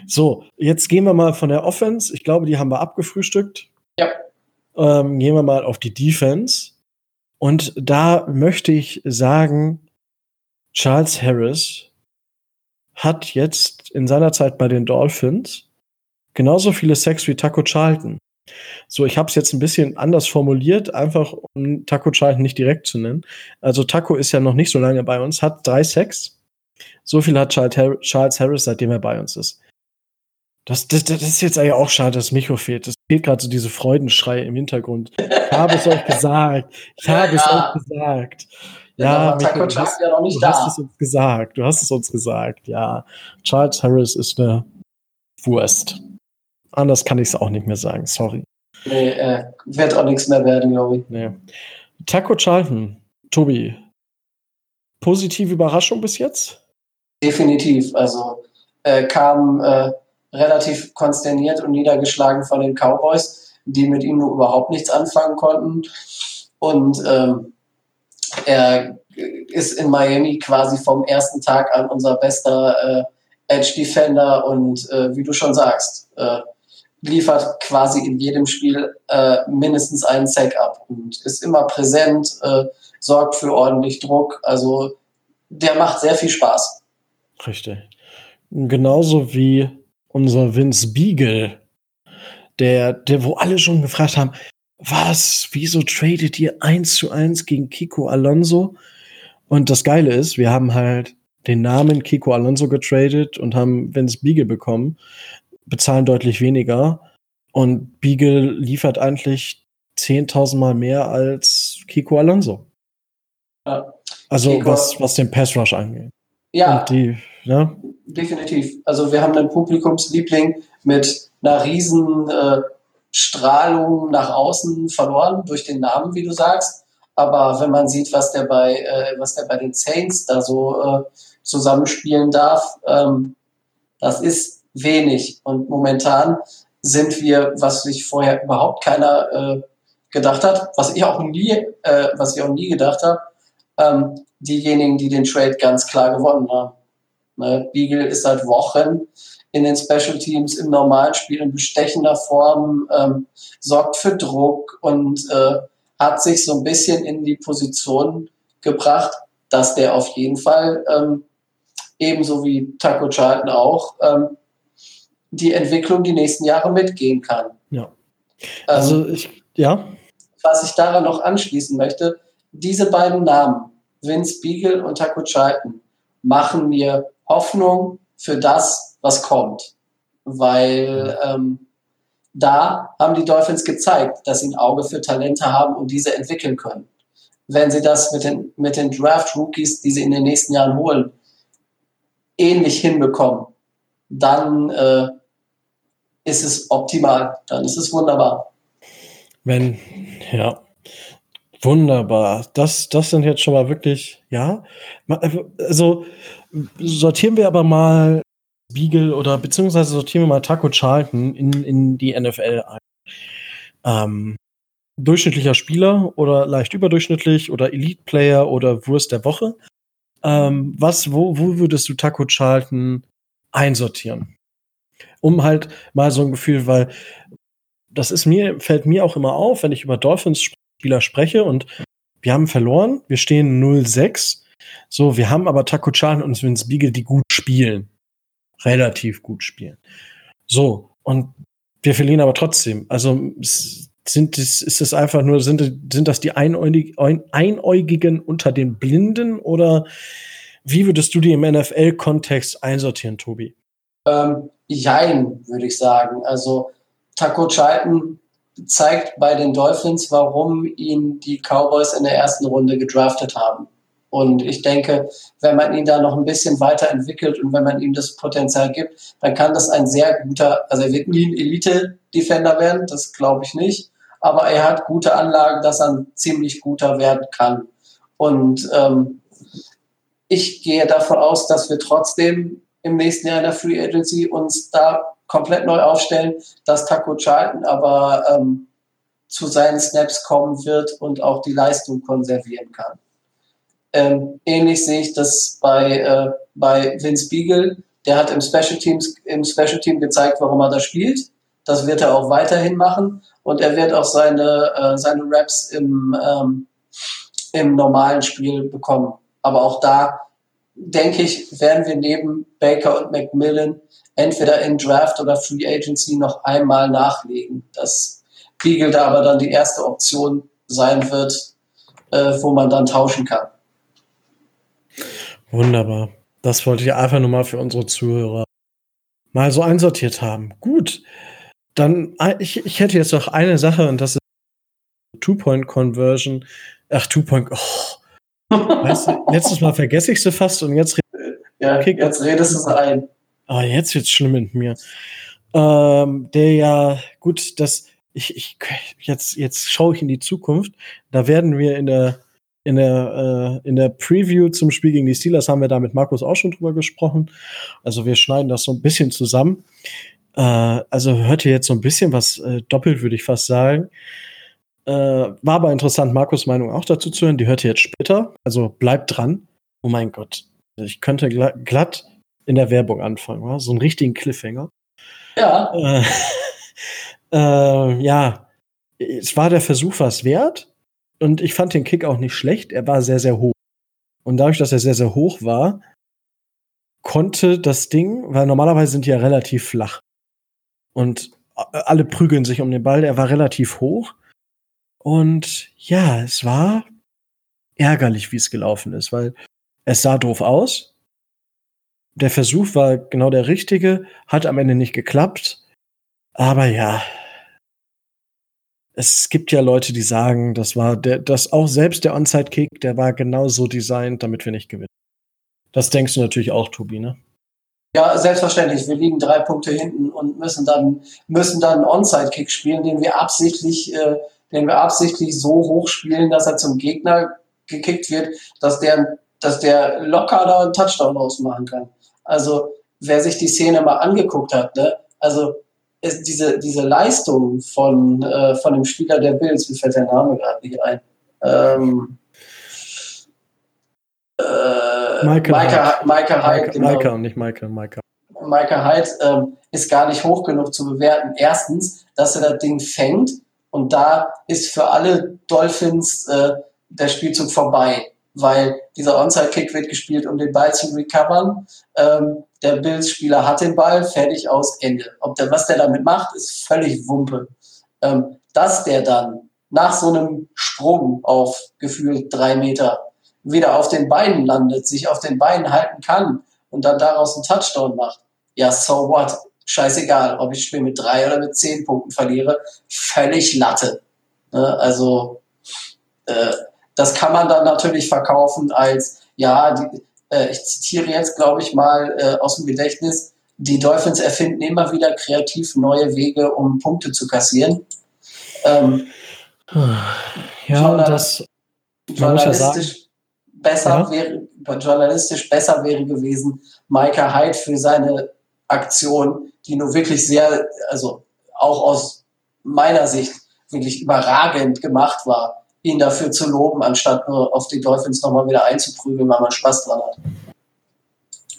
So, jetzt gehen wir mal von der Offense. Ich glaube, die haben wir abgefrühstückt. Ja. Ähm, gehen wir mal auf die Defense. Und da möchte ich sagen, Charles Harris hat jetzt in seiner Zeit bei den Dolphins genauso viele Sex wie Taco Charlton. So, ich habe es jetzt ein bisschen anders formuliert, einfach um Taco Charlton nicht direkt zu nennen. Also Taco ist ja noch nicht so lange bei uns, hat drei Sacks. So viel hat Charles Har- Charles Harris, seitdem er bei uns ist. Das, das, das ist jetzt eigentlich auch schade, dass Micho fehlt. Es fehlt gerade so diese Freudenschrei im Hintergrund. Ich habe es euch gesagt. Ich habe es Ja. euch gesagt. ja, Ja, Micho, du hast, ja noch nicht du da. hast es uns gesagt. Du hast es uns gesagt. Ja, Charles Harris ist eine Wurst. Anders kann ich es auch nicht mehr sagen. Sorry. Nee, äh, wird auch nichts mehr werden, glaube ich. Nee. Taco Charlton, Tobi. Positive Überraschung bis jetzt? Definitiv. Also äh, kam äh, relativ konsterniert und niedergeschlagen von den Cowboys, die mit ihm nur überhaupt nichts anfangen konnten. Und ähm, er ist in Miami quasi vom ersten Tag an unser bester äh, Edge Defender und äh, wie du schon sagst, äh, liefert quasi in jedem Spiel äh, mindestens einen Sack ab und ist immer präsent, äh, sorgt für ordentlich Druck. Also der macht sehr viel Spaß. Richtig. Genauso wie unser Vince Beagle, der, der, wo alle schon gefragt haben, was, wieso tradet ihr eins zu eins gegen Kiko Alonso? Und das Geile ist, wir haben halt den Namen Kiko Alonso getradet und haben Vince Beagle bekommen, bezahlen deutlich weniger. Und Beagle liefert eigentlich 10.000 Mal mehr als Kiko Alonso. Ja. Also Kiko- was, was den Pass Rush angeht. Ja, die, ne? definitiv. Also wir haben einen Publikumsliebling mit einer riesen äh, Strahlung nach außen verloren durch den Namen, wie du sagst. Aber wenn man sieht, was der bei, äh, was der bei den Saints da so äh, zusammenspielen darf, ähm, das ist wenig. Und momentan sind wir, was sich vorher überhaupt keiner äh, gedacht hat, was ich auch nie, äh, was ich auch nie gedacht habe, ähm, diejenigen, die den Trade ganz klar gewonnen haben. Ne, Beagle ist seit Wochen in den Special Teams im normalen Spiel in bestechender Form, ähm, sorgt für Druck und äh, hat sich so ein bisschen in die Position gebracht, dass der auf jeden Fall ähm, ebenso wie Taco Charlton auch ähm, die Entwicklung die nächsten Jahre mitgehen kann. Ja. Ähm, Also ich, ja, was ich daran noch anschließen möchte, diese beiden Namen, Vince Beagle und Taco Charlton, machen mir Hoffnung für das, was kommt. Weil ähm, da haben die Dolphins gezeigt, dass sie ein Auge für Talente haben und diese entwickeln können. Wenn sie das mit den, mit den Draft-Rookies, die sie in den nächsten Jahren holen, ähnlich hinbekommen, dann äh, ist es optimal. Dann ist es wunderbar. wenn, ja, wunderbar. Das, das sind jetzt schon mal wirklich, ja. Ma- Also sortieren wir aber mal Beagle oder beziehungsweise sortieren wir mal Taco Charlton in, in die NFL ein. Ähm, durchschnittlicher Spieler oder leicht überdurchschnittlich oder Elite-Player oder Wurst der Woche. Ähm, was, wo, wo würdest du Taco Charlton einsortieren? um halt mal so ein Gefühl, weil das ist mir, fällt mir auch immer auf, wenn ich über Dolphins-Spieler spreche und wir haben verloren, wir stehen 0-6. So, wir haben aber Taco Chan und Vince Beagle, die gut spielen. Relativ gut spielen. So, und wir verlieren aber trotzdem. Also sind es, ist es einfach nur, sind, sind das die Einäugig, Einäugigen unter den Blinden oder wie würdest du die im NFL-Kontext einsortieren, Tobi? Ähm, jein, würde ich sagen. Also Taco Charlton zeigt bei den Dolphins, warum ihn die Cowboys in der ersten Runde gedraftet haben. Und ich denke, wenn man ihn da noch ein bisschen weiterentwickelt und wenn man ihm das Potenzial gibt, dann kann das ein sehr guter, also er wird nie ein Elite-Defender werden, das glaube ich nicht, aber er hat gute Anlagen, dass er ein ziemlich guter werden kann. Und ähm, ich gehe davon aus, dass wir trotzdem im nächsten Jahr in der Free Agency uns da komplett neu aufstellen, dass Taco Charlton aber ähm, zu seinen Snaps kommen wird und auch die Leistung konservieren kann. Ähm, ähnlich sehe ich das bei, äh, bei Vince Beagle. Der hat im Special, Teams, im Special Team gezeigt, warum er da spielt. Das wird er auch weiterhin machen. Und er wird auch seine, äh, seine Raps im, ähm, im normalen Spiel bekommen. Aber auch da, denke ich, werden wir neben Baker und McMillan entweder in Draft oder Free Agency noch einmal nachlegen. Dass Beagle da aber dann die erste Option sein wird, äh, wo man dann tauschen kann. Wunderbar. Das wollte ich einfach nur mal für unsere Zuhörer mal so einsortiert haben. Gut. Dann, ah, ich, ich hätte jetzt noch eine Sache und das ist Two-Point-Conversion. Ach, Two-Point. Oh. Weißt du, letztes Mal vergesse ich sie fast und jetzt, ja, jetzt redest du es ein. Ah, jetzt wird's schlimm mit mir. Ähm, der ja, gut, das, ich, ich, jetzt, jetzt schaue ich in die Zukunft. Da werden wir in der in der, äh, in der Preview zum Spiel gegen die Steelers haben wir da mit Markus auch schon drüber gesprochen. Also wir schneiden das so ein bisschen zusammen. Äh, also hört ihr jetzt so ein bisschen was äh, doppelt, würde ich fast sagen. Äh, war aber interessant, Markus Meinung auch dazu zu hören. Die hört ihr jetzt später. Also bleibt dran. Oh mein Gott. Ich könnte glatt in der Werbung anfangen, wa? so einen richtigen Cliffhanger. Ja. Äh, äh, ja, es war der Versuch was wert. Und ich fand den Kick auch nicht schlecht. Er war sehr, sehr hoch. Und dadurch, dass er sehr, sehr hoch war, konnte das Ding, weil normalerweise sind die ja relativ flach. Und alle prügeln sich um den Ball. Er war relativ hoch. Und ja, es war ärgerlich, wie es gelaufen ist, weil es sah doof aus. Der Versuch war genau der richtige, hat am Ende nicht geklappt. Aber ja, es gibt ja Leute, die sagen, das war der, das auch selbst der Onside-Kick, der war genau so designt, damit wir nicht gewinnen. Das denkst du natürlich auch, Tobi, ne? Ja, selbstverständlich. Wir liegen drei Punkte hinten und müssen dann, müssen dann einen Onside-Kick spielen, den wir absichtlich, äh, den wir absichtlich so hoch spielen, dass er zum Gegner gekickt wird, dass der, dass der locker da einen Touchdown ausmachen kann. Also, wer sich die Szene mal angeguckt hat, ne? Also, ist diese, diese Leistung von, äh, von dem Spieler der Bills, wie fällt der Name gerade nicht ein? Ähm, äh, Michael Micah, Micah Hyde. Genau. Micah und nicht Michael, Micah. Micah Hyde ähm, ist gar nicht hoch genug zu bewerten. Erstens, dass er das Ding fängt und da ist für alle Dolphins äh, der Spielzug vorbei weil dieser Onside-Kick wird gespielt, um den Ball zu recovern. Ähm, der Bills-Spieler hat den Ball, fertig aus, Ende. Ob der, was der damit macht, ist völlig Wumpe. Ähm, dass der dann nach so einem Sprung auf gefühlt drei Meter wieder auf den Beinen landet, sich auf den Beinen halten kann und dann daraus einen Touchdown macht. Ja, so what? Scheißegal, ob ich das Spiel mit drei oder mit zehn Punkten verliere. Völlig Latte. Ne? Also, äh, das kann man dann natürlich verkaufen als, ja, die, äh, ich zitiere jetzt, glaube ich, mal äh, aus dem Gedächtnis, die Dolphins erfinden immer wieder kreativ neue Wege, um Punkte zu kassieren. Ähm, ja, das journalistisch ja besser ja? wäre, journalistisch besser wäre gewesen, Micah Hyde für seine Aktion, die nur wirklich sehr, also auch aus meiner Sicht wirklich überragend gemacht war ihn dafür zu loben, anstatt nur auf die Dolphins nochmal wieder einzuprügeln, weil man Spaß dran hat.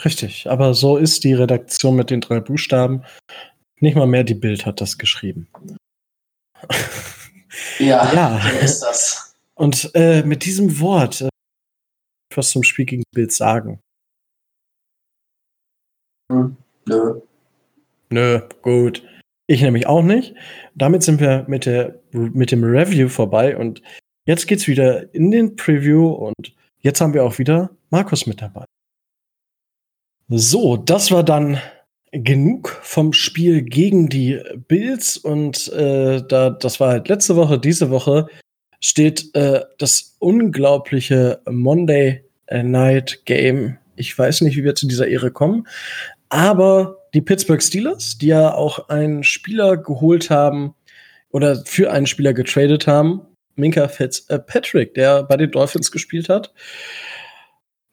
Richtig, aber so ist die Redaktion mit den drei Buchstaben. Nicht mal mehr die Bild hat das geschrieben. Ja, Ja. so ist das. Und äh, mit diesem Wort äh, was zum Spiel gegen Bild sagen. Hm, nö. Nö, gut. Ich nämlich auch nicht. Damit sind wir mit, der, mit dem Review vorbei und jetzt geht's wieder in den Preview und jetzt haben wir auch wieder Markus mit dabei. So, das war dann genug vom Spiel gegen die Bills und äh, da, das war halt letzte Woche, diese Woche steht äh, das unglaubliche Monday Night Game. Ich weiß nicht, wie wir zu dieser Ehre kommen, aber die Pittsburgh Steelers, die ja auch einen Spieler geholt haben oder für einen Spieler getradet haben, Minka Fitzpatrick, der bei den Dolphins gespielt hat.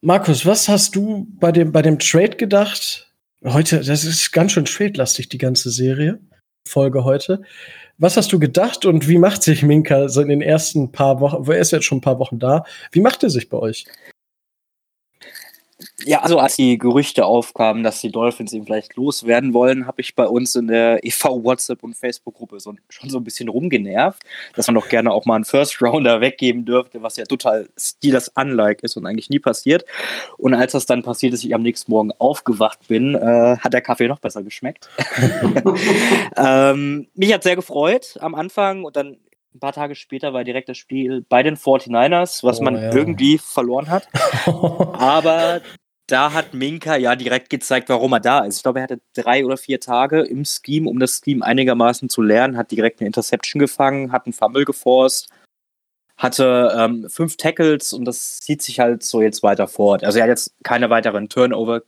Markus, was hast du bei dem, bei dem Trade gedacht? Heute, das ist ganz schön trade-lastig, die ganze Serie. Folge heute. Was hast du gedacht und wie macht sich Minka so in den ersten paar Wochen, wo er ist jetzt schon ein paar Wochen da, wie macht er sich bei euch? Ja, also als die Gerüchte aufkamen, dass die Dolphins ihn vielleicht loswerden wollen, habe ich bei uns in der EV WhatsApp und Facebook-Gruppe so, schon so ein bisschen rumgenervt, dass man doch gerne auch mal einen First Rounder weggeben dürfte, was ja total Steelers unlike ist und eigentlich nie passiert. Und als das dann passiert ist, ich am nächsten Morgen aufgewacht bin, äh, hat der Kaffee noch besser geschmeckt. ähm, mich hat sehr gefreut am Anfang und dann ein paar Tage später war direkt das Spiel bei den 49ers, was Oh, man ja. irgendwie verloren hat. Aber da hat Minka ja direkt gezeigt, warum er da ist. Ich glaube, er hatte drei oder vier Tage im Scheme, um das Scheme einigermaßen zu lernen, hat direkt eine Interception gefangen, hat einen Fumble geforst, hatte ähm, fünf Tackles und das zieht sich halt so jetzt weiter fort. Also er hat jetzt keine weiteren Turnover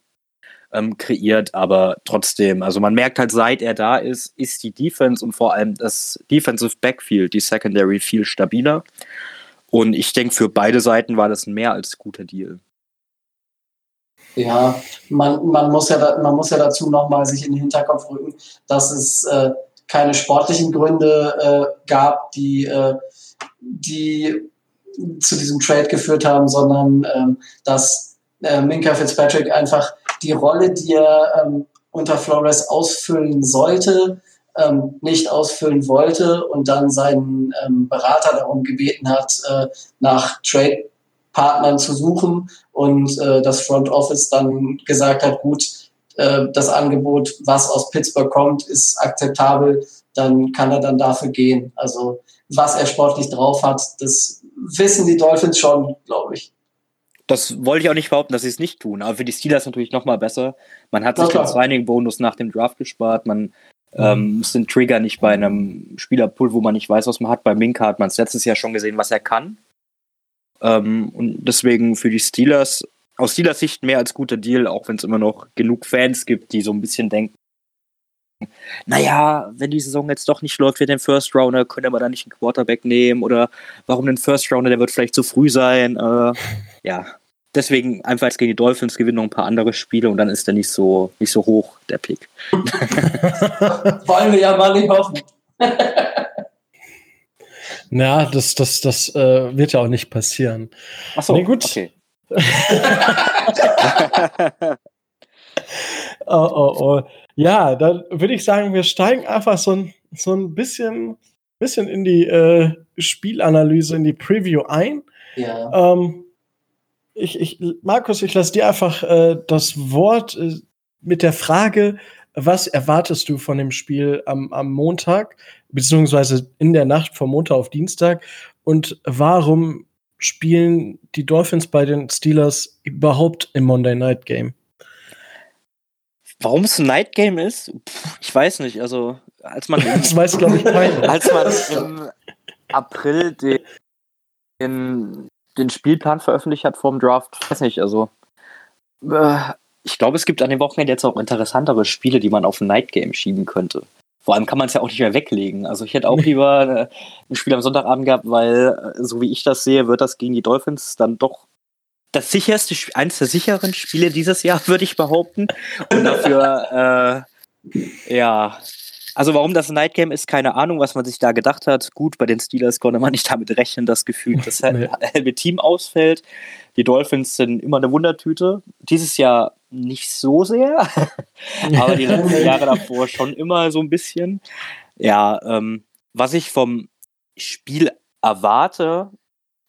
ähm, kreiert, aber trotzdem, also man merkt halt, seit er da ist, ist die Defense und vor allem das Defensive Backfield, die Secondary, viel stabiler. Und ich denke, für beide Seiten war das ein mehr als guter Deal. Ja, man, man, muss ja man muss ja dazu nochmal sich in den Hinterkopf rücken, dass es äh, keine sportlichen Gründe äh, gab, die, äh, die zu diesem Trade geführt haben, sondern ähm, dass äh, Minka Fitzpatrick einfach die Rolle, die er ähm, unter Flores ausfüllen sollte, ähm, nicht ausfüllen wollte und dann seinen ähm, Berater darum gebeten hat, äh, nach Trade-Partnern zu suchen und äh, das Front Office dann gesagt hat, gut, äh, das Angebot, was aus Pittsburgh kommt, ist akzeptabel, dann kann er dann dafür gehen. Also was er sportlich drauf hat, das wissen die Dolphins schon, glaube ich. Das wollte ich auch nicht behaupten, dass sie es nicht tun. Aber für die Steelers natürlich noch mal besser. Man hat sich Na den. Signing-Bonus nach dem Draft gespart. Man ähm, muss den Trigger nicht bei einem Spielerpool, wo man nicht weiß, was man hat. Bei Minka hat man es letztes Jahr schon gesehen, was er kann. Ähm, und deswegen für die Steelers, aus Steelers Sicht mehr als guter Deal, auch wenn es immer noch genug Fans gibt, die so ein bisschen denken, naja, wenn die Saison jetzt doch nicht läuft für den First Rounder, können wir da nicht einen Quarterback nehmen oder warum den First Rounder, der wird vielleicht zu früh sein. Äh, ja, deswegen einfach jetzt gegen die Dolphins gewinnen noch ein paar andere Spiele und dann ist der nicht so, nicht so hoch, der Pick. Wollen wir ja mal nicht hoffen. Na, das, das, das äh, wird ja auch nicht passieren. Achso, Nee, gut. okay. Oh, oh, oh. Ja, dann würde ich sagen, wir steigen einfach so ein, so ein bisschen, bisschen in die äh, Spielanalyse, in die Preview ein. Ja. Ähm, ich, ich, Markus, ich lasse dir einfach äh, das Wort äh, mit der Frage, was erwartest du von dem Spiel am, am Montag, beziehungsweise in der Nacht vom Montag auf Dienstag und warum spielen die Dolphins bei den Steelers überhaupt im Monday Night Game? Warum es ein Night Game ist? Pff, ich weiß nicht. Also, als man, Das weiß, glaube ich, keiner. als man im April den, den, den Spielplan veröffentlicht hat vorm Draft, weiß nicht, also äh, ich glaube, es gibt an dem Wochenende jetzt auch interessantere Spiele, die man auf ein Night Game schieben könnte. Vor allem kann man es ja auch nicht mehr weglegen. Also ich hätte auch lieber äh, ein Spiel am Sonntagabend gehabt, weil, äh, so wie ich das sehe, wird das gegen die Dolphins dann doch das sicherste, eines der sicheren Spiele dieses Jahr, würde ich behaupten. Und dafür, äh, ja, also warum das ein Night Game ist, keine Ahnung, was man sich da gedacht hat. Gut, bei den Steelers konnte man nicht damit rechnen, dass gefühlt das Nee. halbe Team ausfällt. Die Dolphins sind immer eine Wundertüte. Dieses Jahr nicht so sehr, aber die letzten Jahre davor schon immer so ein bisschen. Ja, ähm, was ich vom Spiel erwarte,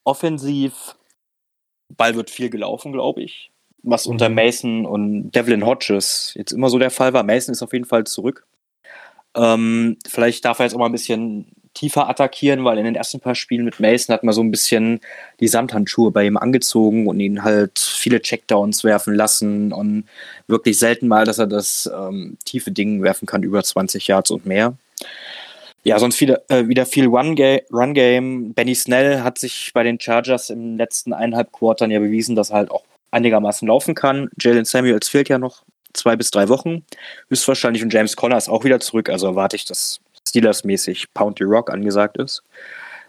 offensiv, Ball wird viel gelaufen, glaube ich. Was unter. Mason und Devlin Hodges jetzt immer so der Fall war. Mason ist auf jeden Fall zurück. Ähm, vielleicht darf er jetzt auch mal ein bisschen tiefer attackieren, weil in den ersten paar Spielen mit Mason hat man so ein bisschen die Samthandschuhe bei ihm angezogen und ihn halt viele Checkdowns werfen lassen und wirklich selten mal, dass er das ähm, tiefe Ding werfen kann, über 20 Yards und mehr. Ja, sonst wieder, äh, wieder viel Run-Ga- Run-Game. Benny Snell hat sich bei den Chargers im letzten eineinhalb Quartern ja bewiesen, dass er halt auch einigermaßen laufen kann. Jalen Samuels fehlt ja noch zwei bis drei Wochen. Höchstwahrscheinlich und James Conner ist auch wieder zurück, also erwarte ich, dass Steelers-mäßig Pound the Rock angesagt ist.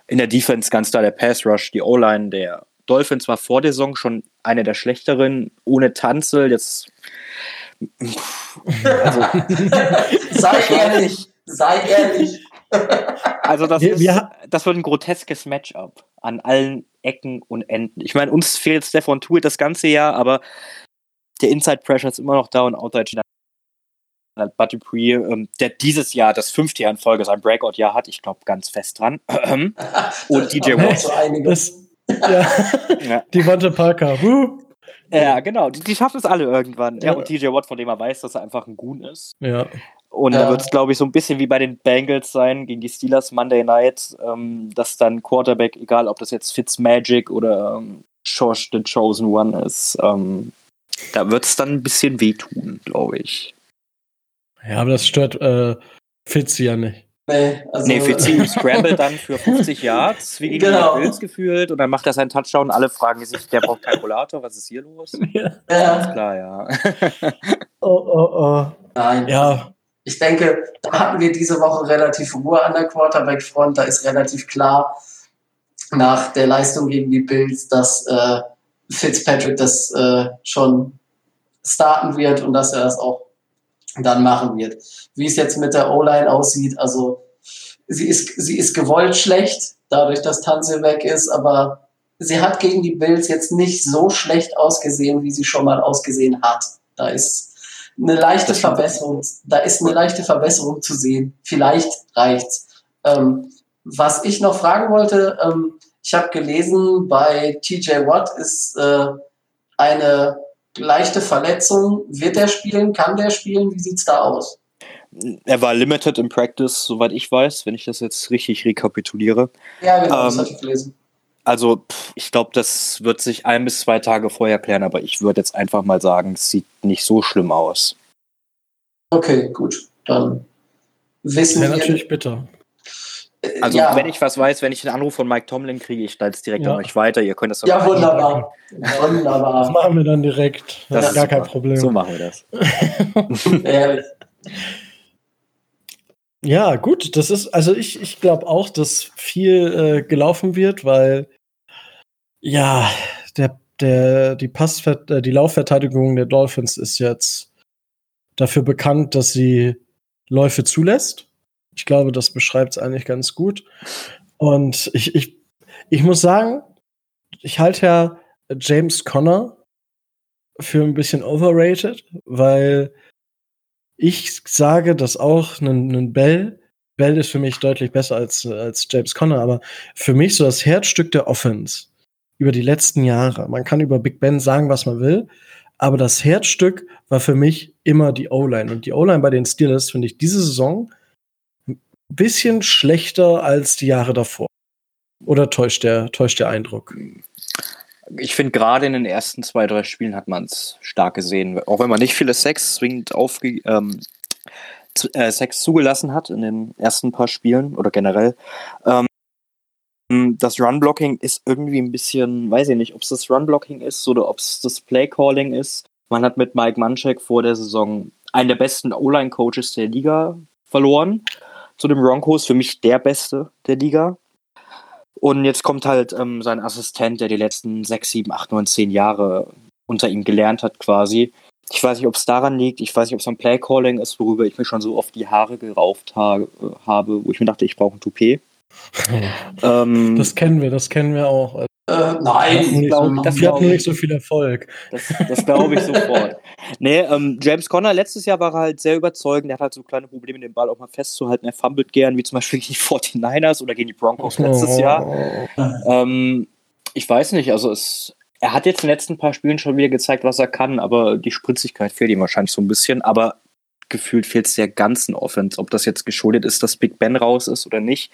In der Defense ganz klar der Pass Rush, die O-Line der Dolphins war vor der Saison schon eine der schlechteren, ohne Tanzel. Jetzt also, sei ehrlich, sei ehrlich. also das, Wir- ist, das wird ein groteskes Matchup an allen Ecken und Enden. Ich meine, uns fehlt Stefan Tuitt das ganze Jahr, aber der Inside Pressure ist immer noch da und Outside Bud Dupree, ähm, der dieses Jahr das fünfte Jahr in Folge sein Breakout-Jahr hat, ich glaube ganz fest dran. Und DJ Aber Watt. So einige. Das, ja, Ja. die Wante Parker. Huh. Ja, genau. Die, die schaffen es alle irgendwann. Ja. Ja. und TJ Watt, von dem er weiß, dass er einfach ein Goon ist. Ja. Und Ja. da wird es, glaube ich, so ein bisschen wie bei den Bengals sein gegen die Steelers Monday Night, ähm, dass dann Quarterback, egal ob das jetzt Fitzmagic oder ähm, Josh the Chosen One ist, ähm, da wird es dann ein bisschen wehtun, glaube ich. Ja, aber das stört äh, Fitz ja nicht. Nee, also, nee, Fitzy scramble dann für 50 Yards, wie gegen Genau. die Bills gefühlt, und dann macht er seinen Touchdown. Alle fragen sich, der braucht Kalkulator, was ist hier los? Ja. Ja, Klar, ja. Oh, oh, oh. nein. Ja, Ich denke, da hatten wir diese Woche relativ Ruhe an der Quarterback-Front. Da ist relativ klar nach der Leistung gegen die Bills, dass äh, Fitzpatrick das äh, schon starten wird und dass er das auch dann machen wird. Wie es jetzt mit der O-Line aussieht, also sie ist, sie ist gewollt schlecht, dadurch, dass Tanze weg ist, aber sie hat gegen die Bills jetzt nicht so schlecht ausgesehen, wie sie schon mal ausgesehen hat. Da ist eine leichte. Verbesserung, da ist eine leichte Verbesserung zu sehen. Vielleicht reicht's. Ähm, was ich noch fragen wollte, ähm, ich habe gelesen, bei TJ Watt ist äh, eine leichte Verletzung. Wird der spielen? Kann der spielen? Wie sieht's da aus? Er war limited im Practice, soweit ich weiß, wenn ich das jetzt richtig rekapituliere. Ja, genau, das Ähm, hatte ich gelesen. Also, pff, ich glaube, das wird sich ein bis zwei Tage vorher klären, aber ich würde jetzt einfach mal sagen, es sieht nicht so schlimm aus. Okay, gut. Dann wissen wäre wir. natürlich bitter. Also, ja, wenn ich was weiß, wenn ich einen Anruf von Mike Tomlin kriege, ich leite es direkt Ja. an euch weiter. Ihr könnt das ja, auch- wunderbar. Das Wunderbar. machen wir dann direkt. Das Das ist gar kein. Problem. So machen wir das. Ja, gut, das ist, also ich, ich glaube auch, dass viel äh, gelaufen wird, weil ja, der, der, die Passver äh, die Laufverteidigung der Dolphins ist jetzt dafür bekannt, dass sie Läufe zulässt. Ich glaube, das beschreibt es eigentlich ganz gut. Und ich, ich, ich muss sagen, ich halte ja James Conner für ein bisschen overrated, weil ich sage, dass auch ein, Bell, Bell ist für mich deutlich besser als, als James Conner, aber für mich so das Herzstück der Offense über die letzten Jahre. Man kann über Big Ben sagen, was man will, aber das Herzstück war für mich immer die O-Line. Und die O-Line bei den Steelers finde ich diese Saison bisschen schlechter als die Jahre davor. Oder täuscht der, täuscht der Eindruck? Ich finde, gerade in den ersten zwei, drei Spielen hat man es stark gesehen. Auch wenn man nicht viele Sex zwingend aufge ähm, äh, Sex zugelassen hat in den ersten paar Spielen oder generell. Ähm, das Run-Blocking ist irgendwie ein bisschen, weiß ich nicht, ob es das Run-Blocking ist oder ob es das Play-Calling ist. Man hat mit Mike Munchak vor der Saison einen der besten O-Line-Coaches der Liga verloren. Zu den Broncos, für mich der beste der Liga. Und jetzt kommt halt ähm, sein Assistent, der die letzten sechs, sieben, acht, neun, zehn Jahre unter ihm gelernt hat quasi. Ich weiß nicht, ob es daran liegt, ich weiß nicht, ob es am Playcalling ist, worüber ich mir schon so oft die Haare gerauft ha habe, wo ich mir dachte, ich brauche ein Toupet. Ähm, Das kennen wir, das kennen wir auch. Äh, nein, nicht, glaub- so, das hatten ich. nicht so viel Erfolg. das das glaube ich sofort. Nee, ähm, James Conner, letztes Jahr war er halt sehr überzeugend. Er hat halt so kleine Probleme, den Ball auch mal festzuhalten. Er fummelt gern, wie zum Beispiel gegen die 49ers oder gegen die Broncos letztes Jahr. Ähm, ich weiß nicht, also es, er hat jetzt in den letzten paar Spielen schon wieder gezeigt, was er kann, aber die Spritzigkeit fehlt ihm wahrscheinlich so ein bisschen. Aber gefühlt fehlt es der ganzen Offense. Ob das jetzt geschuldet ist, dass Big Ben raus ist oder nicht.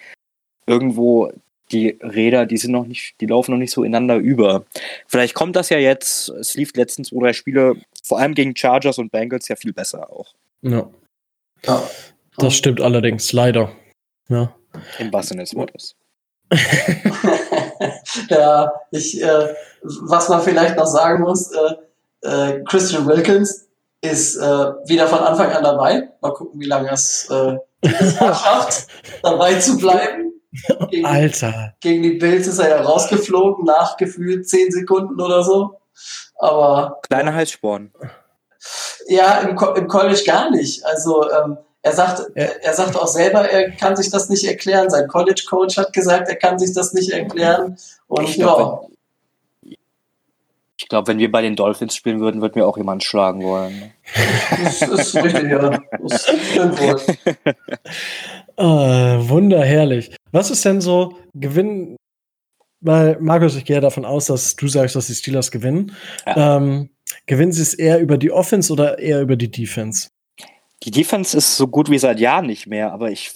Irgendwo die Räder, die sind noch nicht, die laufen noch nicht so ineinander über. Vielleicht kommt das ja jetzt. Es lief letztens zwei, drei Spiele, vor allem gegen Chargers und Bengals, ja viel besser auch. Ja. ja. Das stimmt allerdings, leider. Ja. Im wahrsten des Wortes. ja, ich, äh, was man vielleicht noch sagen muss, äh, äh, Christian Wilkins ist äh, wieder von Anfang an dabei. Mal gucken, wie lange es äh, schafft, dabei zu bleiben. Gegen, Alter. Gegen die Bills ist er ja rausgeflogen, nach gefühlt zehn Sekunden oder so. Aber. Kleine Heißsporn. Ja, im, im College gar nicht. Also, ähm, er sagt, ja. er sagt auch selber, er kann sich das nicht erklären. Sein College Coach hat gesagt, er kann sich das nicht erklären. Und ich glaube, ja. Wenn, glaub, wenn wir bei den Dolphins spielen würden, würden wir auch jemanden schlagen wollen. Das ist richtig, ja. Das wohl. Ah, wunderherrlich. Was ist denn so Gewinn? Weil, Markus, ich gehe davon aus, dass du sagst, dass die Steelers gewinnen. Ja. Ähm, gewinnen sie es eher über die Offense oder eher über die Defense? Die Defense ist so gut wie seit Jahren nicht mehr, aber ich,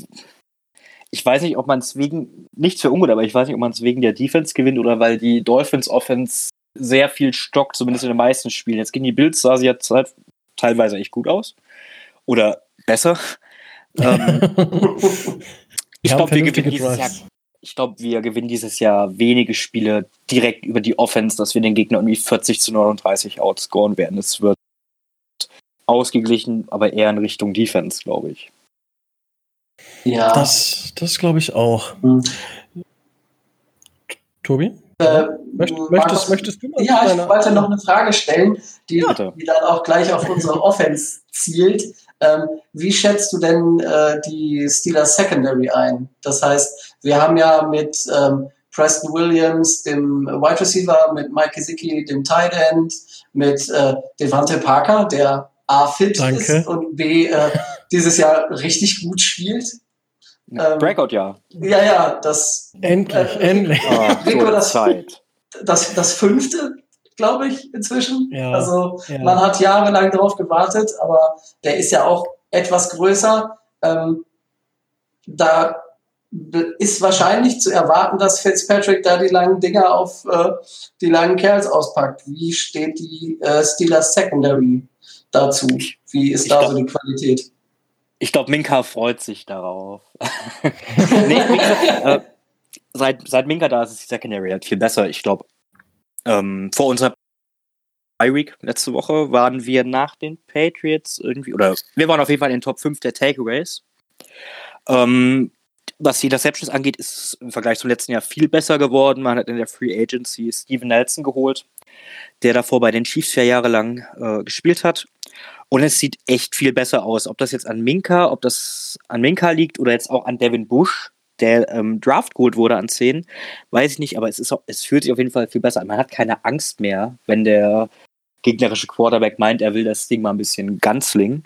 ich weiß nicht, ob man es wegen, nicht für ungut, aber ich weiß nicht, ob man es wegen der Defense gewinnt oder weil die Dolphins Offense sehr viel stockt, zumindest in den meisten Spielen. Jetzt gegen die Bills sah sie jetzt halt teilweise echt gut aus. Oder besser. Ähm, ich glaube, wir gewinnen dieses Jahr. Ich glaube, wir gewinnen dieses Jahr wenige Spiele direkt über die Offense, dass wir den Gegner irgendwie 40 zu 39 outscoren werden. Es wird ausgeglichen, aber eher in Richtung Defense, glaube ich. Ja. Das, das glaube ich auch. Mhm. Tobi? Äh, Möcht, möchtest, möchtest du Ja, ich wollte noch eine Frage stellen, die, die dann auch gleich auf unsere Offense zielt. Ähm, wie schätzt du denn äh, die Steelers Secondary ein? Das heißt, wir haben ja mit ähm, Preston Williams, dem Wide Receiver, mit Mike Gesicki, dem Tight End, mit äh, Devante Parker, der A fit Danke. ist und B äh, dieses Jahr richtig gut spielt. Ähm, Breakout, ja. Ja, ja, das. Endlich, äh, endlich. Oh, so das, Zeit. Das, das fünfte glaube ich, inzwischen. Ja, also ja. man hat jahrelang darauf gewartet, aber der ist ja auch etwas größer. Ähm, da ist wahrscheinlich zu erwarten, dass Fitzpatrick da die langen Dinger auf äh, die langen Kerls auspackt. Wie steht die äh, Steelers Secondary dazu? Wie ist ich da glaub, so die Qualität? Ich glaube, Minka freut sich darauf. nee, Minka, äh, seit, seit Minka da ist, ist die Secondary halt viel besser. Ich glaube, ähm, vor unserer Week letzte Woche waren wir nach den Patriots irgendwie, oder wir waren auf jeden Fall in den Top 5 der Takeaways. Ähm, was die Interceptions angeht, ist im Vergleich zum letzten Jahr viel besser geworden. Man hat in der Free Agency Steven Nelson geholt, der davor bei den Chiefs vier Jahre lang äh, gespielt hat. Und es sieht echt viel besser aus. Ob das jetzt an Minka, ob das an Minka liegt oder jetzt auch an Devin Bush, der ähm, Draft geholt wurde an 10, weiß ich nicht, aber es, ist auch, es fühlt sich auf jeden Fall viel besser an. Man hat keine Angst mehr, wenn der gegnerische Quarterback meint, er will das Ding mal ein bisschen ganzlingen.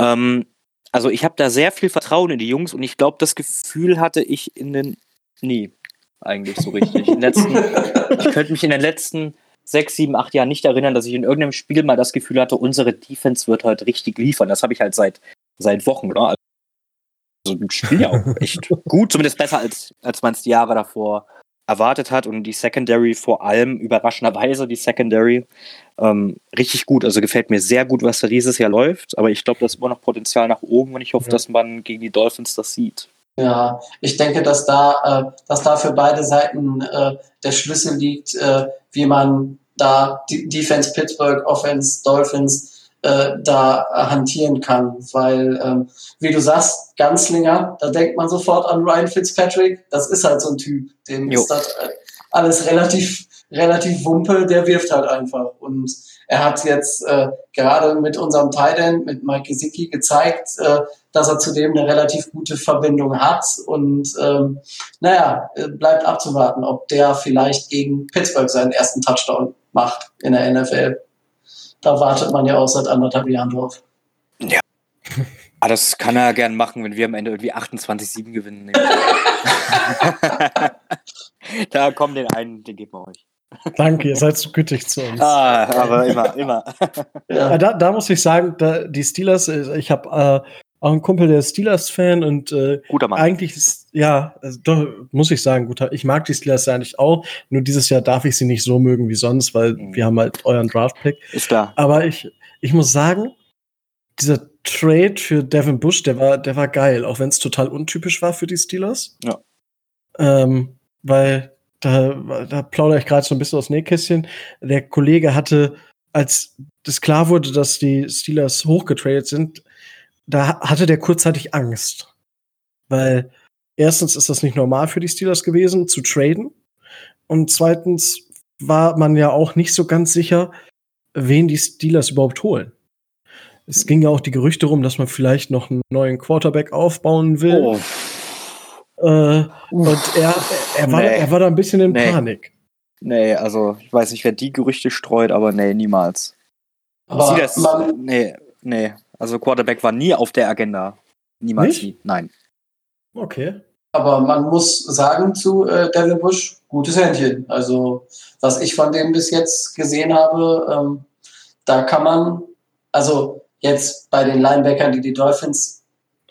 Ähm, also ich habe da sehr viel Vertrauen in die Jungs und ich glaube, das Gefühl hatte ich in den nie eigentlich so richtig. letzten, ich könnte mich in den letzten sechs, sieben, acht Jahren nicht erinnern, dass ich in irgendeinem Spiel mal das Gefühl hatte, unsere Defense wird heute richtig liefern. Das habe ich halt seit, seit Wochen. Ne? Also im Spiel ja auch echt gut, zumindest besser als, als man es die Jahre davor erwartet hat und die Secondary vor allem überraschenderweise die Secondary ähm, richtig gut. Also gefällt mir sehr gut, was da dieses Jahr läuft. Aber ich glaube, da ist immer noch Potenzial nach oben und ich hoffe, ja. dass man gegen die Dolphins das sieht. Ja, ich denke, dass da, äh, dass da für beide Seiten äh, der Schlüssel liegt, äh, wie man da die Defense Pittsburgh, Offense Dolphins äh, da hantieren kann. Weil, ähm, wie du sagst, Ganzlinger, da denkt man sofort an Ryan Fitzpatrick. Das ist halt so ein Typ. Dem jo. ist das alles relativ, relativ wumpe, der wirft halt einfach. Und er hat jetzt äh, gerade mit unserem Titan, mit Mike Gesicki, gezeigt, äh, dass er zudem eine relativ gute Verbindung hat. Und ähm, naja, äh, bleibt abzuwarten, ob der vielleicht gegen Pittsburgh seinen ersten Touchdown macht in der NFL Da wartet man ja auch seit anderthalb Jahren drauf. Ja. Ah, das kann er gern machen, wenn wir am Ende irgendwie 28-7 gewinnen. da kommen den einen, den geben wir euch. Danke, ihr seid so gütig zu uns. Ah, aber immer, immer. Ja. Da, da muss ich sagen, da, die Steelers, äh, ich habe äh, auch einen Kumpel, der ist Steelers-Fan und äh, Guter Mann. eigentlich ist, ja, also doch, muss ich sagen, guter. Ich mag die Steelers ja eigentlich auch, nur dieses Jahr darf ich sie nicht so mögen wie sonst, weil Mhm. wir haben halt euren Draft-Pick. Ist da. Aber ich, ich muss sagen, dieser Trade für Devin Bush, der war, der war geil, auch wenn es total untypisch war für die Steelers. Ja. Ähm, weil da, da plaudere ich gerade so ein bisschen aus Nähkästchen. Der Kollege hatte, als das klar wurde, dass die Steelers hochgetradet sind, da hatte der kurzzeitig Angst. Weil erstens ist das nicht normal für die Steelers gewesen, zu traden. Und zweitens war man ja auch nicht so ganz sicher, wen die Steelers überhaupt holen. Es ging ja auch die Gerüchte rum, dass man vielleicht noch einen neuen Quarterback aufbauen will. Oh. Äh, und er, er, war, Nee. er war da ein bisschen in Nee. Panik. Nee, also ich weiß nicht, wer die Gerüchte streut, aber nee, niemals. Aber Sie das, nee, nee. Also Quarterback war nie auf der Agenda. Niemals Nicht? nie. Nein. Okay. aber man muss sagen zu äh, Devin Bush, gutes Händchen. Also, was ich von dem bis jetzt gesehen habe, ähm, da kann man, also jetzt bei den Linebackern, die die Dolphins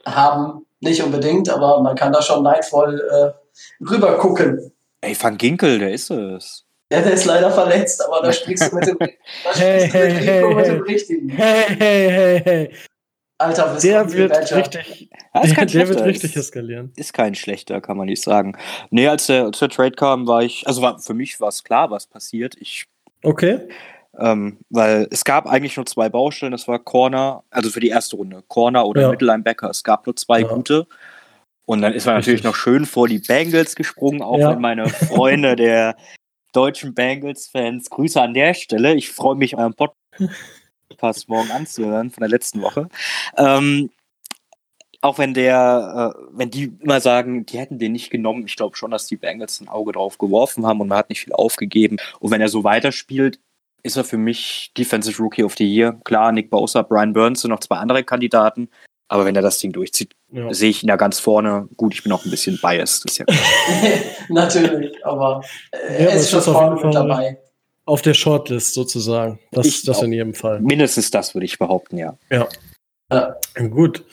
haben, nicht unbedingt, aber man kann da schon neidvoll äh, rüber gucken. Ey, Van Ginkel, der ist es. Ja, der ist leider verletzt, aber da sprichst du mit dem, Hey, mit hey, dem. Richtigen. Hey, hey, hey, hey. Alter, Der wird Badger. richtig, Ja, ist kein der wird schlechter, richtig ist, eskalieren. ist kein schlechter, kann man nicht sagen. Nee, als der, als der Trade kam, war ich, also war, für mich war es klar, was passiert. Ich Okay. Ähm, weil es gab eigentlich nur zwei Baustellen, das war Corner, also für die erste Runde, Corner oder Ja. Mittellinebacker. Es gab nur zwei Ja. gute. Und dann ist man natürlich Richtig. noch schön vor die Bengals gesprungen, auch Ja. wenn meine Freunde der deutschen Bengals-Fans, Grüße an der Stelle. Ich freue mich, euren Podcast morgen anzuhören von der letzten Woche. Ähm, auch wenn der, äh, wenn die immer sagen, die hätten den nicht genommen, ich glaube schon, dass die Bengals ein Auge drauf geworfen haben und man hat nicht viel aufgegeben. Und wenn er so weiterspielt, ist er für mich Defensive Rookie of the Year. Klar, Nick Bosa, Brian Burns und noch zwei andere Kandidaten. Aber wenn er das Ding durchzieht, Ja. sehe ich ihn da ganz vorne. Gut, ich bin auch ein bisschen biased. Ist ja Natürlich, aber äh, Ja, er ist schon vorne jeden mit Fall- dabei. Auf der Shortlist sozusagen. Das, Ich das in jedem Fall. mindestens das, würde ich behaupten, ja. Gut.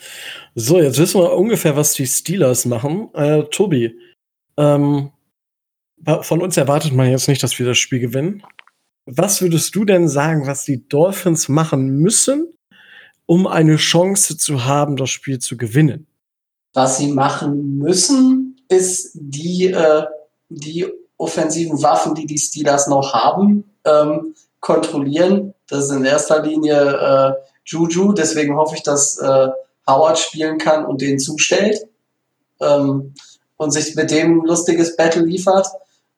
So, jetzt wissen wir ungefähr, was die Steelers machen. Äh, Tobi, ähm, von uns erwartet man jetzt nicht, dass wir das Spiel gewinnen. Was würdest du denn sagen, was die Dolphins machen müssen, um eine Chance zu haben, das Spiel zu gewinnen? Was sie machen müssen, ist die, äh, die offensiven Waffen, die die Steelers noch haben, ähm, kontrollieren. Das ist in erster Linie äh, Juju. Deswegen hoffe ich, dass äh, Howard spielen kann und den zustellt ähm, und sich mit dem lustiges Battle liefert.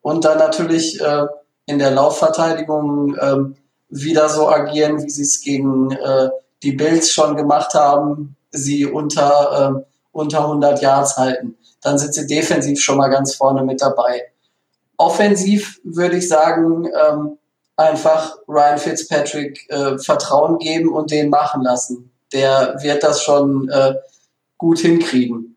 Und dann natürlich äh, in der Laufverteidigung ähm, wieder so agieren, wie sie es gegen äh, die Bills schon gemacht haben, sie unter, ähm, unter 100 Yards halten. Dann sind sie defensiv schon mal ganz vorne mit dabei. Offensiv würde ich sagen, ähm, einfach Ryan Fitzpatrick äh, Vertrauen geben und den machen lassen. Der wird das schon äh, gut hinkriegen.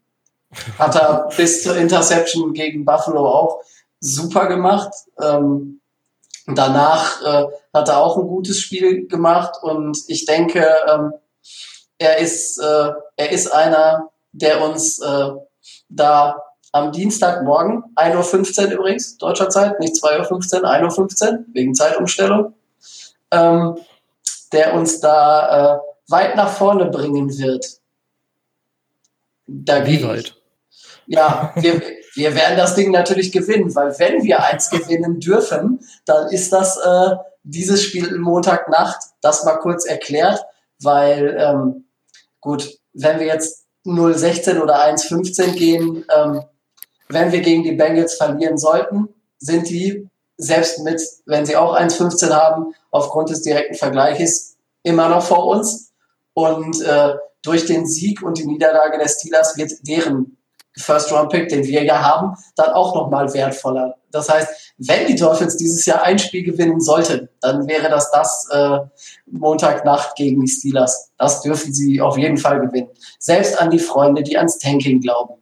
Hat er bis zur Interception gegen Buffalo auch super gemacht. Ähm, danach äh, hat er auch ein gutes Spiel gemacht und ich denke, ähm, er ist äh, er ist einer, der uns äh, da am Dienstagmorgen, 1.15 Uhr übrigens, deutscher Zeit, nicht 2.15 Uhr, 1.15 Uhr, wegen Zeitumstellung, ähm, der uns da äh, weit nach vorne bringen wird. Da Wie weit? ich. Ja, wir, wir werden das Ding natürlich gewinnen, weil wenn wir eins gewinnen dürfen, dann ist das äh, dieses Spiel Montagnacht, das mal kurz erklärt, weil ähm, gut, wenn wir jetzt 0-16 oder 1-15 gehen, ähm, wenn wir gegen die Bengals verlieren sollten, sind die, selbst mit, wenn sie auch 1-15 haben, aufgrund des direkten Vergleiches immer noch vor uns. Und äh, durch den Sieg und die Niederlage der Steelers wird deren First-Round-Pick, den wir ja haben, dann auch nochmal wertvoller. Das heißt, wenn die Dolphins dieses Jahr ein Spiel gewinnen sollten, dann wäre das das äh, Montagnacht gegen die Steelers. Das dürfen sie auf jeden Fall gewinnen. Selbst an die Freunde, die ans Tanking glauben.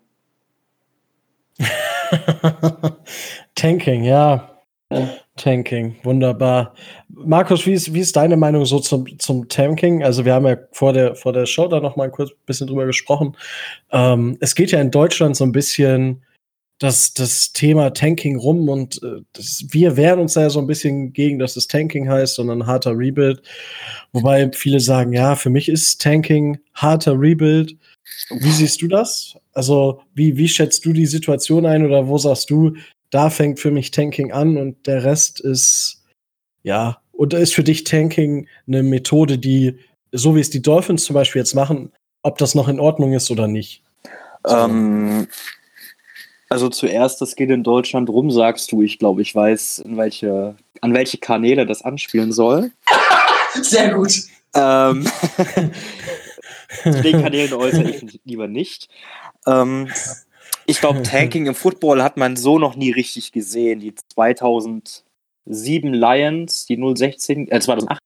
Tanking, ja. ja. Tanking, wunderbar. Markus, wie ist, wie ist deine Meinung so zum, zum Tanking? Also wir haben ja vor der, vor der Show da noch mal kurz ein bisschen drüber gesprochen. Ähm, es geht ja in Deutschland so ein bisschen das, das Thema Tanking rum und äh, das, wir wehren uns da ja so ein bisschen gegen, dass es Tanking heißt, sondern harter Rebuild. Wobei viele sagen, ja, für mich ist Tanking harter Rebuild. Wie siehst du das? Also, wie, wie schätzt du die Situation ein oder wo sagst du, da fängt für mich Tanking an und der Rest ist, ja, und ist für dich Tanking eine Methode, die, so wie es die Dolphins zum Beispiel jetzt machen, ob das noch in Ordnung ist oder nicht? Ähm, also zuerst, das geht in Deutschland rum, sagst du. Ich glaube, ich weiß, in welche, an welche Kanäle das anspielen soll. Sehr gut. Ähm, zu den Kanälen äußere ich lieber nicht. Ähm, ich glaube, Tanking im Football hat man so noch nie richtig gesehen. Die 2007 Lions, die 016, äh 2008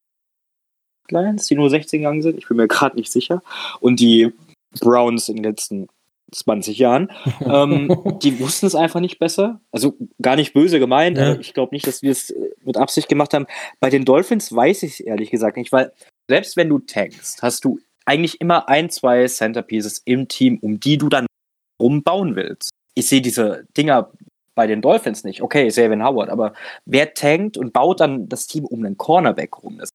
Lions, die 016 gegangen sind, ich bin mir gerade nicht sicher. Und die Browns in den letzten 20 Jahren. ähm, die wussten es einfach nicht besser. Also gar nicht böse gemeint, ja. ich glaube nicht, dass wir es äh, mit Absicht gemacht haben. Bei den Dolphins weiß ich es ehrlich gesagt nicht, weil selbst wenn du tankst, hast du eigentlich immer ein, zwei Centerpieces im Team, um die du dann rumbauen willst. Ich sehe diese Dinger bei den Dolphins nicht. Okay, Savin Howard, aber wer tankt und baut dann das Team um einen Cornerback rum? Das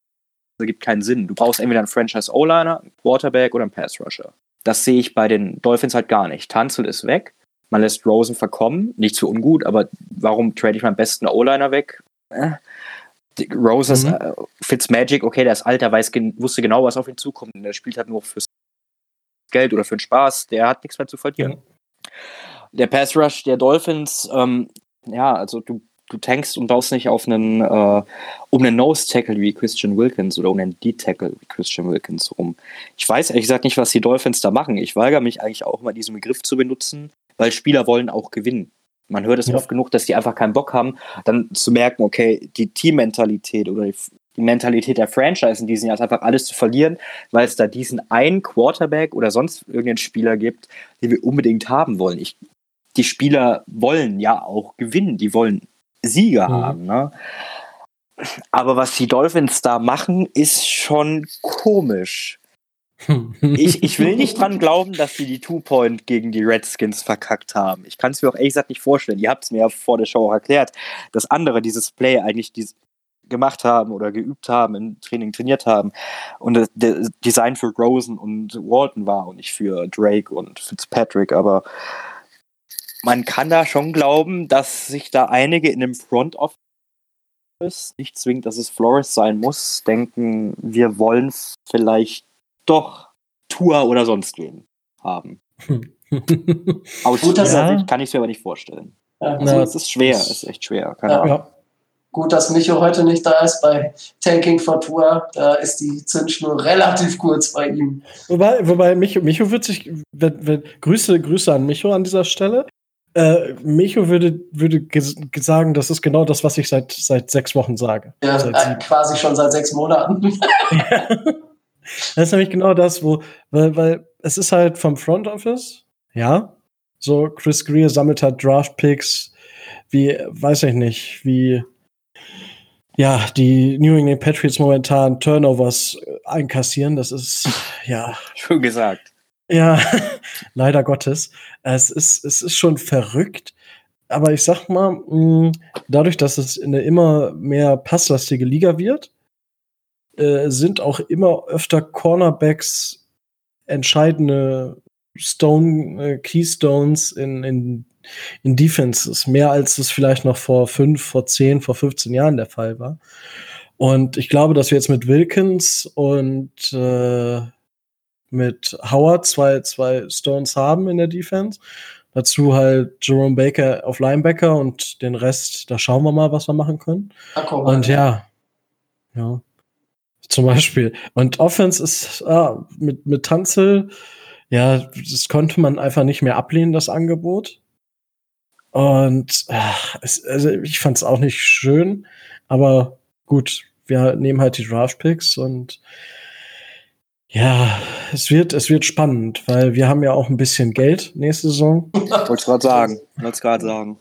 ergibt keinen Sinn. Du brauchst entweder einen Franchise O-Liner, einen Quarterback oder einen Pass Rusher. Das sehe ich bei den Dolphins halt gar nicht. Tanzel ist weg. Man lässt Rosen verkommen. Nicht zu ungut, aber warum trade ich meinen besten O-Liner weg? Äh, Roses, mhm. äh, Fitzmagic, okay, der ist alt, der weiß, wusste genau, was auf ihn zukommt. Der spielt halt nur fürs Geld oder für den Spaß. Der hat nichts mehr zu verlieren. Der Pass Rush der Dolphins, ähm, ja, also du, du tankst und baust nicht auf einen, äh, um einen Nose-Tackle wie Christian Wilkins oder um einen D-Tackle wie Christian Wilkins rum. Ich weiß ehrlich gesagt nicht, was die Dolphins da machen. Ich weigere mich eigentlich auch mal, diesen Begriff zu benutzen, weil Spieler wollen auch gewinnen. Man hört es ja. oft genug, dass die einfach keinen Bock haben, dann zu merken, okay, die Teammentalität oder die, die Mentalität der Franchise in diesem Jahr ist einfach alles zu verlieren, weil es da diesen einen Quarterback oder sonst irgendeinen Spieler gibt, den wir unbedingt haben wollen. Ich, die Spieler wollen ja auch gewinnen, die wollen Sieger mhm. haben. Ne? Aber was die Dolphins da machen, ist schon komisch. ich, ich will nicht dran glauben, dass sie die Two-Point gegen die Redskins verkackt haben. Ich kann es mir auch ehrlich gesagt nicht vorstellen. Ihr habt es mir ja vor der Show auch erklärt, dass andere dieses Play eigentlich dies gemacht haben oder geübt haben, im Training trainiert haben. Und das Design für Rosen und Walton war und nicht für Drake und Fitzpatrick. Aber man kann da schon glauben, dass sich da einige in dem Front Office, nicht zwingend, dass es Flores sein muss, denken, wir wollen vielleicht doch Tour oder sonst wen haben. Aus Guter Sicht kann ich es mir aber nicht vorstellen. Ja, also, es ist schwer, es ist echt schwer. Keine ja. Gut, dass Micho heute nicht da ist bei Tanking for Tour. Da ist die Zündschnur relativ kurz bei ihm. Wobei, wobei Micho, Micho wird sich, wenn, wenn, Grüße, Grüße an Micho an dieser Stelle. Äh, Micho würde, würde sagen, das ist genau das, was ich seit, seit sechs Wochen sage. Ja, äh, quasi schon seit sechs Monaten. Das ist nämlich genau das, wo, weil, weil es ist halt vom Front Office, ja. So, Chris Greer sammelt halt Draft Picks, wie, weiß ich nicht, wie, ja, die New England Patriots momentan Turnovers einkassieren. Das ist, ja. Schon gesagt. Ja, leider Gottes. Es ist, es ist schon verrückt. Aber ich sag mal, mh, dadurch, dass es eine immer mehr passlastige Liga wird, äh, sind auch immer öfter Cornerbacks entscheidende Stone, äh, Keystones in, in, in Defenses. Mehr als es vielleicht noch vor fünf, vor zehn, vor 15 Jahren der Fall war. Und ich glaube, dass wir jetzt mit Wilkins und äh, mit Howard zwei, zwei Stones haben in der Defense. Dazu halt Jerome Baker auf Linebacker und den Rest, da schauen wir mal, was wir machen können. Ach, und ja, ja, zum Beispiel. Und Offense ist ah, mit, mit Tanzel, ja, das konnte man einfach nicht mehr ablehnen, das Angebot. Und ach, es, also ich fand es auch nicht schön, aber gut, wir nehmen halt die Draft Picks und ja, es wird, es wird spannend, weil wir haben ja auch ein bisschen Geld nächste Saison. Wollte ich gerade sagen. Wollte gerade sagen.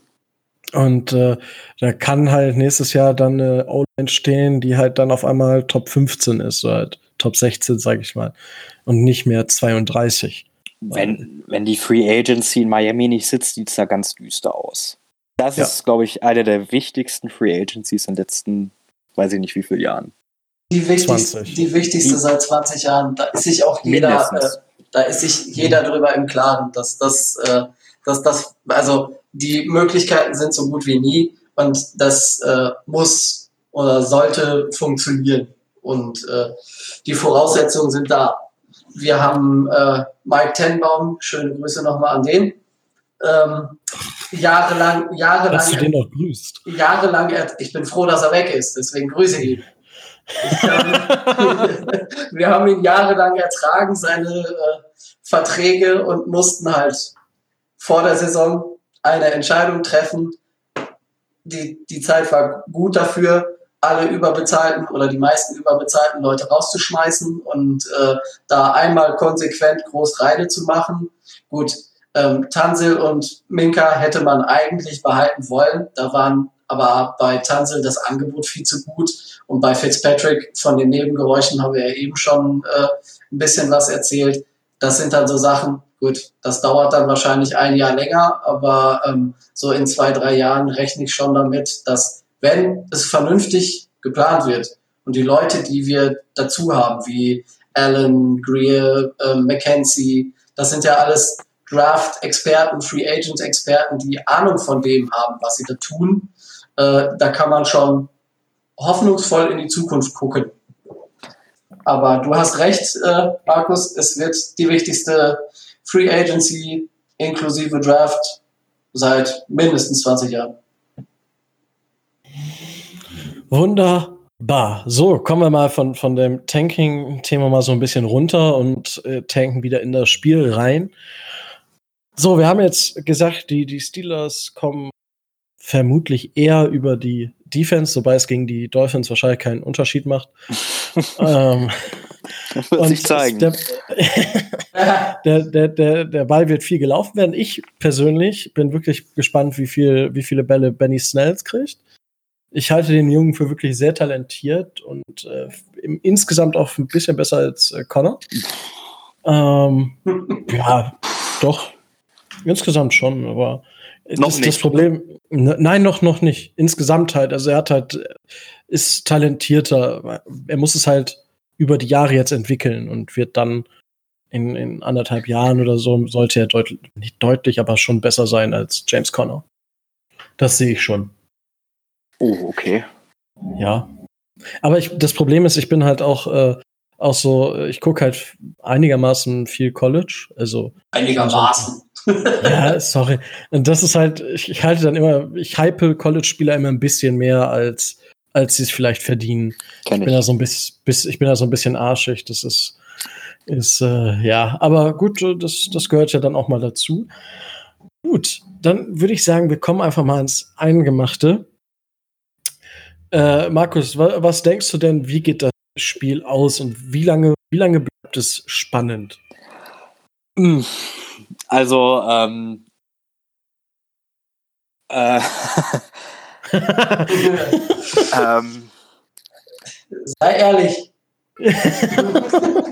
Und äh, da kann halt nächstes Jahr dann eine O-Line stehen, die halt dann auf einmal Top 15 ist, so halt Top 16, sage ich mal. Und nicht mehr 32. Wenn, wenn die Free Agency in Miami nicht sitzt, sieht es da ganz düster aus. Das Ja. ist, glaube ich, eine der wichtigsten Free Agencies in den letzten, weiß ich nicht wie viele Jahren. Die wichtigste, 20. die wichtigste seit 20 Jahren. Da ist sich auch jeder, äh, da ist sich jeder drüber im Klaren, dass das, äh, dass das, also die Möglichkeiten sind so gut wie nie und das äh, muss oder sollte funktionieren. Und äh, die Voraussetzungen sind da. Wir haben äh, Mike Tenbaum, schöne Grüße nochmal an den. Ähm, jahrelang, jahrelang, Dass du den noch grüßt. jahrelang, ich bin froh, dass er weg ist, deswegen grüße ich ihn. Ich, ähm, wir haben ihn jahrelang ertragen, seine äh, Verträge und mussten halt vor der Saison eine Entscheidung treffen. Die, die Zeit war gut dafür, alle überbezahlten oder die meisten überbezahlten Leute rauszuschmeißen und äh, da einmal konsequent groß Reine zu machen. Gut, ähm, Tansil und Minka hätte man eigentlich behalten wollen. Da waren aber bei Tansil das Angebot viel zu gut. Und bei Fitzpatrick von den Nebengeräuschen haben wir ja eben schon äh, ein bisschen was erzählt. Das sind dann so Sachen, gut, das dauert dann wahrscheinlich ein Jahr länger, aber ähm, so in zwei, drei Jahren rechne ich schon damit, dass wenn es vernünftig geplant wird und die Leute, die wir dazu haben, wie Alan, Greer, ähm, Mackenzie, das sind ja alles Draft-Experten, Free-Agent-Experten, die Ahnung von dem haben, was sie da tun. Äh, da kann man schon hoffnungsvoll in die Zukunft gucken. Aber du hast recht, äh, Markus, es wird die wichtigste Free Agency inklusive Draft seit mindestens 20 Jahren. Wunderbar. So, kommen wir mal von, von dem Tanking-Thema mal so ein bisschen runter und äh, tanken wieder in das Spiel rein. So, wir haben jetzt gesagt, die, die Steelers kommen vermutlich eher über die Defense, wobei es gegen die Dolphins wahrscheinlich keinen Unterschied macht. ähm, Das wird und sich zeigen. Der, der, der, der, der Ball wird viel gelaufen werden. Ich persönlich bin wirklich gespannt, wie, viel, wie viele Bälle Benny Snells kriegt. Ich halte den Jungen für wirklich sehr talentiert und äh, im, insgesamt auch ein bisschen besser als äh, Connor. Ähm, ja, doch. Insgesamt schon, aber Noch das, nicht. das Problem. Ne, nein, noch, noch nicht. Insgesamt halt. Also er hat halt, ist talentierter. Er muss es halt über die Jahre jetzt entwickeln und wird dann in, in anderthalb Jahren oder so sollte er deutlich, nicht deutlich, aber schon besser sein als James Conner. Das sehe ich schon. Oh, okay. Ja. Aber ich, das Problem ist, ich bin halt auch, äh, auch so, ich gucke halt einigermaßen viel College. Also, Einigermaßen. ja, sorry. Und das ist halt, ich, ich halte dann immer, ich hype College-Spieler immer ein bisschen mehr, als, als sie es vielleicht verdienen. Kenn Ich bin da so ein bisschen, bis, ich bin da so ein bisschen arschig. Das ist, ist äh, ja, aber gut, das, das gehört ja dann auch mal dazu. Gut, dann würde ich sagen, wir kommen einfach mal ins Eingemachte. Äh, Markus, wa was denkst du denn, wie geht das Spiel aus und wie lange, wie lange bleibt es spannend? Mm. Also, ähm, äh, ähm, Sei ehrlich.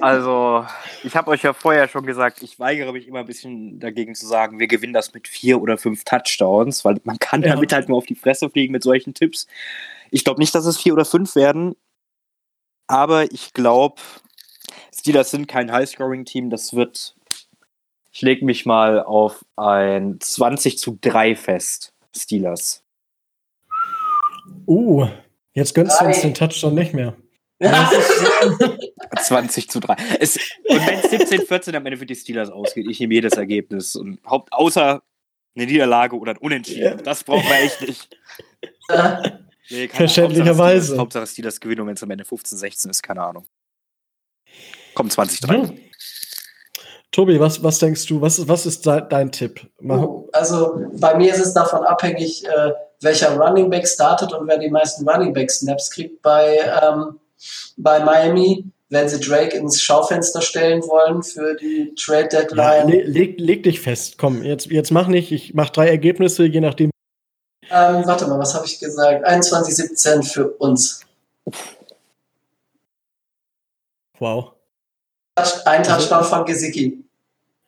also, ich habe euch ja vorher schon gesagt, ich weigere mich immer ein bisschen dagegen zu sagen, wir gewinnen das mit vier oder fünf Touchdowns, weil man kann Ja. damit halt nur auf die Fresse fliegen mit solchen Tipps. Ich glaube nicht, dass es vier oder fünf werden, aber ich glaube, Steelers sind kein High-Scoring-Team, das wird, ich lege mich mal auf ein 20 zu 3 fest, Steelers. Uh, jetzt gönnst du uns den Touchdown nicht mehr. 20 zu 3. Es, und wenn es 17, 14 am Ende für die Steelers ausgeht, ich nehme jedes Ergebnis. Und Haupt, außer eine Niederlage oder ein Unentschieden. Das brauchen wir echt nicht. Nee, Verständlicherweise. Hauptsache Steelers, Hauptsache Steelers gewinnen, und wenn es am Ende 15, 16 ist, keine Ahnung. Kommt 20 3. Ja. Tobi, was, was denkst du? Was, was ist de dein Tipp? Mach- Uh, also bei mir ist es davon abhängig, äh, welcher Running Back startet und wer die meisten Running Back Snaps kriegt bei, ähm, bei Miami, wenn sie Drake ins Schaufenster stellen wollen für die Trade Ja, Deadline. le leg, leg dich fest. Komm, jetzt, jetzt mach nicht. Ich mach drei Ergebnisse, je nachdem. Ähm, warte mal, was habe ich gesagt? 21-17 für uns. Wow. Ein Also- Touchdown von Gesicki.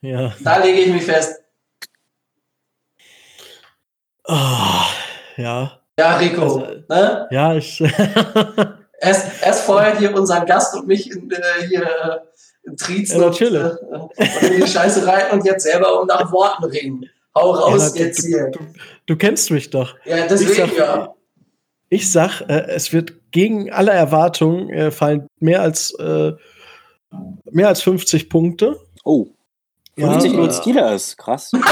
Ja. Da lege ich mich fest. Ah, ja. Ja, Rico. Also- ne? Ja, ich. Erst, erst vorher hier unseren Gast und mich in, äh, hier äh, in Triezen Ja, und, natürlich. äh, und in die Scheiße rein und jetzt selber um nach Worten ringen. Hau raus Ja, jetzt hier. Du, du kennst mich doch. Ja, Ich deswegen sag, ja. ich sag äh, es wird gegen alle Erwartungen äh, fallen mehr als äh, mehr als 50 Punkte. Oh, Ja, 50 0 äh, Steelers, krass.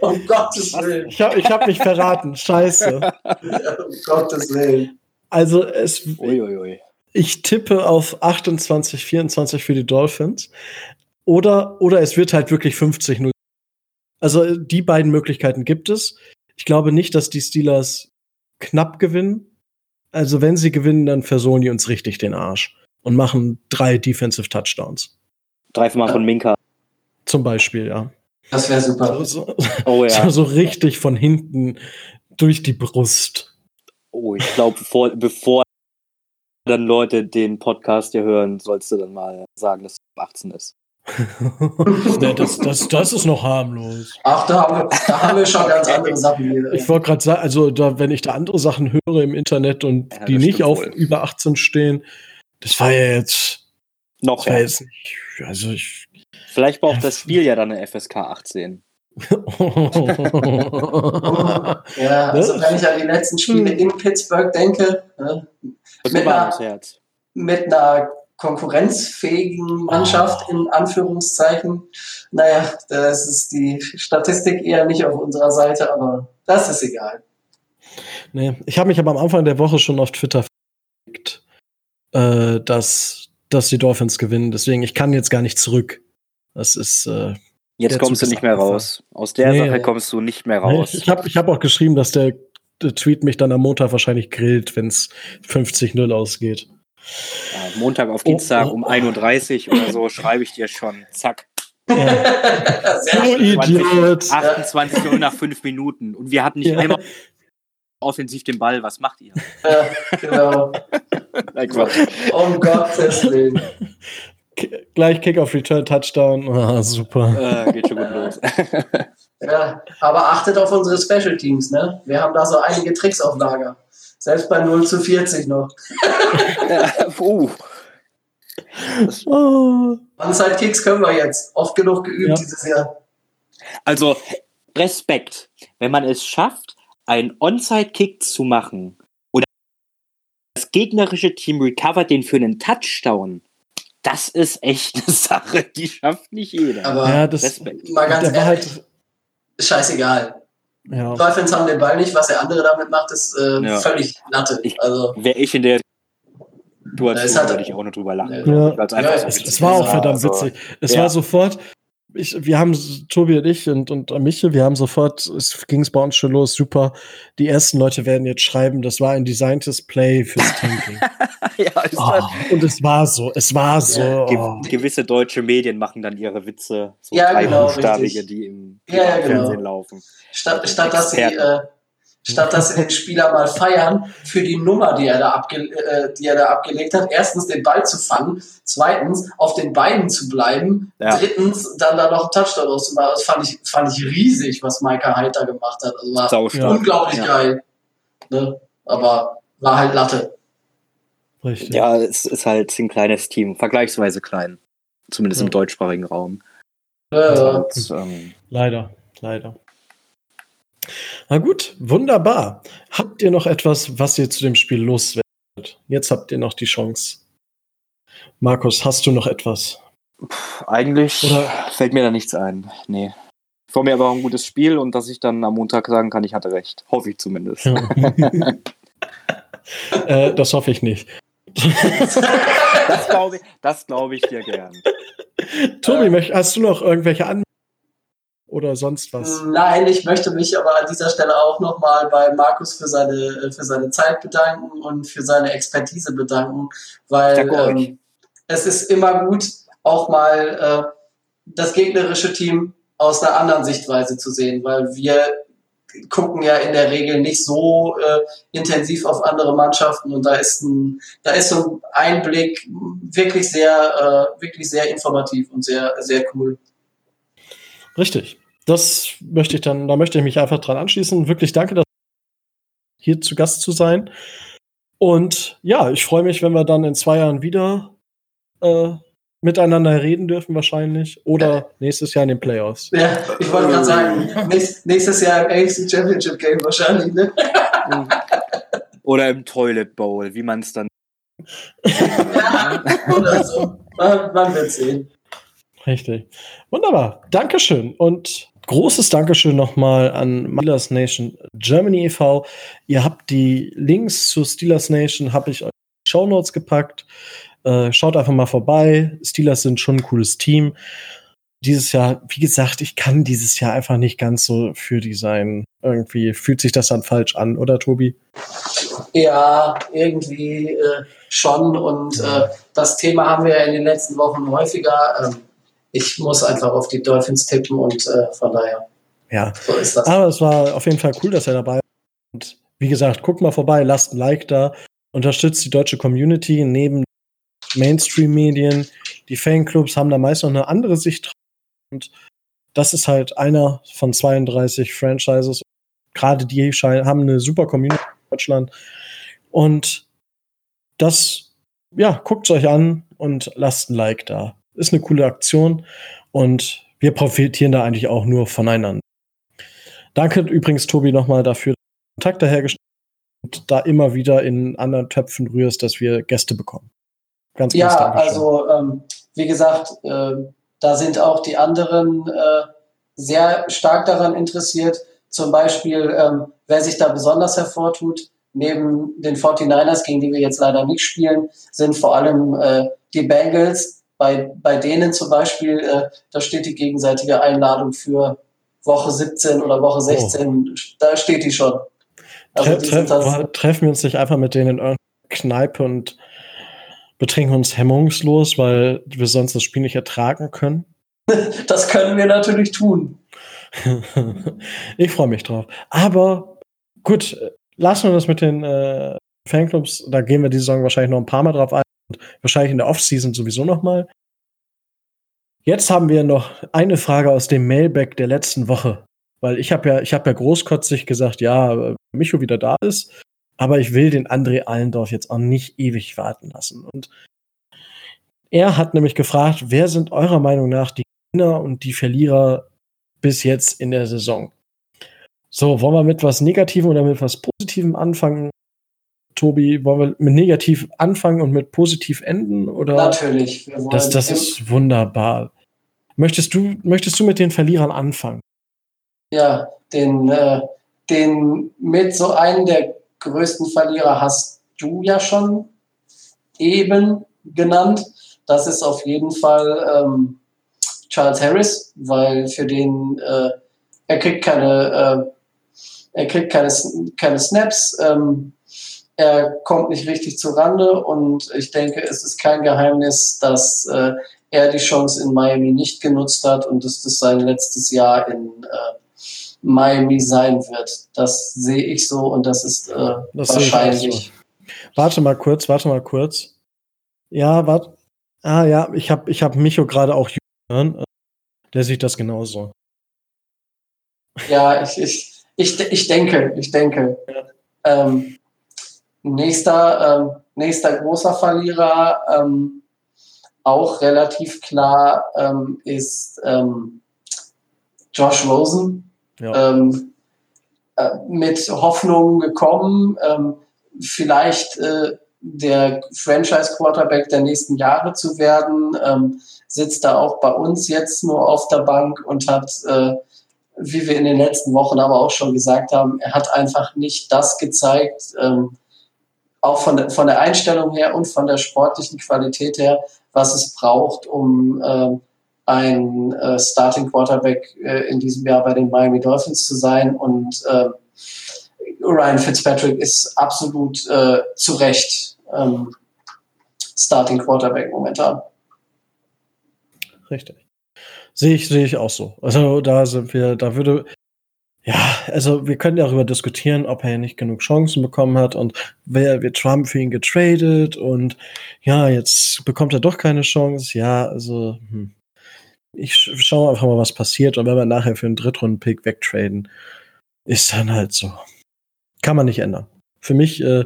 Um Gottes Willen. Ich habe ich hab mich verraten. Scheiße. Um Gottes Willen. Also es, Uiuiui. ich tippe auf 28, 24 für die Dolphins. Oder, oder es wird halt wirklich 50-0. Also die beiden Möglichkeiten gibt es. Ich glaube nicht, dass die Steelers knapp gewinnen. Also wenn sie gewinnen, dann versohlen die uns richtig den Arsch und machen drei Defensive Touchdowns. Dreimal von Minka. Zum Beispiel, ja. Das wäre super. So, so, Oh ja. so richtig von hinten durch die Brust. Oh, ich glaube, bevor, bevor dann Leute den Podcast hier hören, sollst du dann mal sagen, dass es ab 18 ist. nee, das, das, das ist noch harmlos. Ach, da haben wir, da haben wir schon ganz andere Sachen hier. Ich wollte gerade sagen, also da, wenn ich da andere Sachen höre im Internet und Ja, die nicht auf wohl. über 18 stehen, das war ja jetzt, Noch ja. jetzt nicht, also ich. Vielleicht braucht das Spiel ja dann eine FSK 18. Ja, also Ne? wenn ich an die letzten Spiele Hm. in Pittsburgh denke, ne, Mit einer- mit einer konkurrenzfähigen Mannschaft in Anführungszeichen. Naja, das ist die Statistik eher nicht auf unserer Seite, aber das ist egal. nee, ich habe mich aber am Anfang der Woche schon auf Twitter verlegt, äh, dass, dass die Dolphins gewinnen. Deswegen, ich kann jetzt gar nicht zurück. Das ist. Äh, Jetzt kommst Zug du ist nicht mehr raus. Aus der Nee. Sache kommst du nicht mehr raus. Ich habe ich hab auch geschrieben, dass der, der Tweet mich dann am Montag wahrscheinlich grillt, wenn es 50-0 ausgeht. Ja, Montag auf Oh, Dienstag oh, um oh. 31 oder so schreibe ich dir schon. Zack. Ja. Idiot! 28 Uhr nach 5 Minuten. Und wir hatten nicht Ja. einmal offensiv den Ball. Was macht ihr? Ja, genau. Nein, Quatsch. Um Gottes Willen. K gleich Kick-Off Return Touchdown. Ah, super. Äh, geht schon gut los. Ja, aber achtet auf unsere Special Teams, ne? Wir haben da so einige Tricks auf Lager. Selbst bei 0 zu 40 noch. Ja, uh. Oh. Onside-Kicks können wir jetzt. Oft genug geübt Ja. dieses Jahr. Also, Respekt. Wenn man es schafft, einen Onside-Kick zu machen oder das gegnerische Team recovert den für einen Touchdown, das ist echt eine Sache, die schafft nicht jeder. Aber Ja, das, Respekt. mal ganz ehrlich, halt. scheißegal. Ja. Dolphins haben den Ball nicht, was der andere damit macht, ist äh, Ja. völlig Latte. Ich- Also, Wäre ich in der Situation, Es hat- würde ich auch nur drüber lachen. Ja. Ja, so es- Es war auch verdammt Also, witzig. Es ja. war sofort. Ich, wir haben, Tobi und ich und, und Miche, wir haben sofort, es ging es bei uns schon los, super. Die ersten Leute werden jetzt schreiben, das war ein designtes Play fürs Tanking. ja, ist oh, das, und es war so, es war so. Ja, Ge oh. gewisse deutsche Medien machen dann ihre Witze, so Ja, drei genau, Buchstabige, richtig. die im Ja, ja, genau. Fernsehen laufen. statt, statt, dass sie, äh, statt dass sie den Spieler mal feiern für die Nummer, die er, da abge äh, die er da abgelegt hat, erstens den Ball zu fangen, zweitens auf den Beinen zu bleiben, Ja. drittens dann da noch einen Touchdown auszumachen. Das fand ich, fand ich riesig, was Micah Heiter gemacht hat. Also war Saustark. unglaublich Ja. geil. Ne? Aber war halt Latte. Richtig. Ja, es ist halt ein kleines Team, vergleichsweise klein. Zumindest Ja. im deutschsprachigen Raum. Ja. Und, ähm, Leider, leider. Na gut, wunderbar. Habt ihr noch etwas, was ihr zu dem Spiel loswerdet? Jetzt habt ihr noch die Chance. Markus, hast du noch etwas? eigentlich Oder- fällt mir da nichts ein. Nee. Vor mir war ein gutes Spiel und dass ich dann am Montag sagen kann, ich hatte recht. Hoffe ich zumindest. äh, das hoffe ich nicht. Das glaube ich, das glaube ich dir gern. Tobi, äh, hast du noch irgendwelche Anmerkungen oder sonst was? Nein, ich möchte mich aber an dieser Stelle auch nochmal bei Markus für seine, für seine Zeit bedanken und für seine Expertise bedanken, weil ähm, es ist immer gut, auch mal äh, das gegnerische Team aus einer anderen Sichtweise zu sehen, weil wir gucken ja in der Regel nicht so äh, intensiv auf andere Mannschaften und da ist ein, da ist so ein Einblick wirklich sehr, äh, wirklich sehr informativ und sehr, sehr cool. Richtig. Das möchte ich dann, da möchte ich mich einfach dran anschließen. Wirklich danke, dass hier zu Gast zu sein. Und ja, ich freue mich, wenn wir dann in zwei Jahren wieder äh, miteinander reden dürfen wahrscheinlich. Oder nächstes Jahr in den Playoffs. Ja, ich wollte gerade sagen, nächstes Jahr im AFC Championship Game wahrscheinlich, ne? Oder im Toilet Bowl, wie man es dann. ja, oder so. Man, man wird sehen. Richtig. Wunderbar. Dankeschön. Und großes Dankeschön nochmal an Steelers Nation Germany e.V. Ihr habt die Links zu Steelers Nation, habe ich euch in die Show Notes gepackt. Äh, schaut einfach mal vorbei. Steelers sind schon ein cooles Team. Dieses Jahr, wie gesagt, ich kann dieses Jahr einfach nicht ganz so für die sein. Irgendwie fühlt sich das dann falsch an, oder Tobi? Ja, irgendwie äh, schon. Und äh, das Thema haben wir ja in den letzten Wochen häufiger. Ähm, ich muss einfach auf die Dolphins tippen und äh, von daher. Ja, so ist das. Aber es war auf jeden Fall cool, dass er dabei war. Und wie gesagt, guckt mal vorbei, lasst ein Like da, unterstützt die deutsche Community neben Mainstream-Medien, die Fanclubs haben da meist noch eine andere Sicht und das ist halt einer von 32 Franchises. Gerade die haben eine super Community in Deutschland. Und das, ja, guckt es euch an und lasst ein Like da. Ist eine coole Aktion und wir profitieren da eigentlich auch nur voneinander. Danke übrigens, Tobi, nochmal dafür, Kontakte hergestellt und da immer wieder in anderen Töpfen rührst, dass wir Gäste bekommen. Ganz ja, also ähm, wie gesagt, äh, da sind auch die anderen äh, sehr stark daran interessiert. Zum Beispiel, ähm, wer sich da besonders hervortut, neben den 49ers, gegen die wir jetzt leider nicht spielen, sind vor allem äh, die Bengals. Bei, bei denen zum Beispiel, äh, da steht die gegenseitige Einladung für Woche 17 oder Woche 16, oh. da steht die schon. Also Tre tre treffen wir uns nicht einfach mit denen in irgendeiner Kneipe und betrinken uns hemmungslos, weil wir sonst das Spiel nicht ertragen können? Das können wir natürlich tun. ich freue mich drauf. Aber gut, lassen wir das mit den äh, Fanclubs. Da gehen wir diese Saison wahrscheinlich noch ein paar Mal drauf ein. Wahrscheinlich in der Offseason sowieso noch mal. Jetzt haben wir noch eine Frage aus dem Mailback der letzten Woche. Weil ich habe ja, ich ja großkotzig gesagt, ja, Micho wieder da ist aber ich will den André Allendorf jetzt auch nicht ewig warten lassen. Und er hat nämlich gefragt, wer sind eurer Meinung nach die Gewinner und die Verlierer bis jetzt in der Saison? So, wollen wir mit was Negativem oder mit was Positivem anfangen? Tobi, wollen wir mit negativ anfangen und mit positiv enden? Oder? Natürlich. Das, das ist wunderbar. Möchtest du, möchtest du mit den Verlierern anfangen? Ja, den, äh, den mit so einem der größten Verlierer hast du ja schon eben genannt. Das ist auf jeden Fall ähm, Charles Harris, weil für den äh, er kriegt keine äh, er kriegt keine, keine Snaps, ähm, er kommt nicht richtig zu Rande und ich denke, es ist kein Geheimnis, dass äh, er die Chance in Miami nicht genutzt hat und dass das sein letztes Jahr in äh, Miami sein wird. Das sehe ich so und das ist äh, das wahrscheinlich. So. Warte mal kurz, warte mal kurz. Ja, warte. Ah ja, ich habe ich hab Micho gerade auch hören. Der sieht das genauso. Ja, ich, ich, ich, ich denke, ich denke. Ja. Ähm, nächster, ähm, nächster großer Verlierer, ähm, auch relativ klar, ähm, ist ähm, Josh Rosen ja. ähm, äh, mit Hoffnung gekommen, ähm, vielleicht äh, der Franchise-Quarterback der nächsten Jahre zu werden, sitzt da auch bei uns jetzt nur auf der Bank und hat, äh, wie wir in den letzten Wochen aber auch schon gesagt haben, er hat einfach nicht das gezeigt, ähm, auch von der, von der Einstellung her und von der sportlichen Qualität her, was es braucht, um äh, ein äh, Starting Quarterback äh, in diesem Jahr bei den Miami Dolphins zu sein. Und äh, Ryan Fitzpatrick ist absolut äh, zu Recht ähm, Starting Quarterback momentan. Richtig. Sehe ich, sehe ich auch so. Also da sind wir, da würde, ja, also wir können darüber diskutieren, ob er nicht genug Chancen bekommen hat und wer wird Trump für ihn getradet und ja, jetzt bekommt er doch keine Chance. Ja, also hm. ich schaue einfach mal, was passiert und wenn wir nachher für einen Drittrunden-Pick wegtraden, ist dann halt so. Kann man nicht ändern. Für mich äh,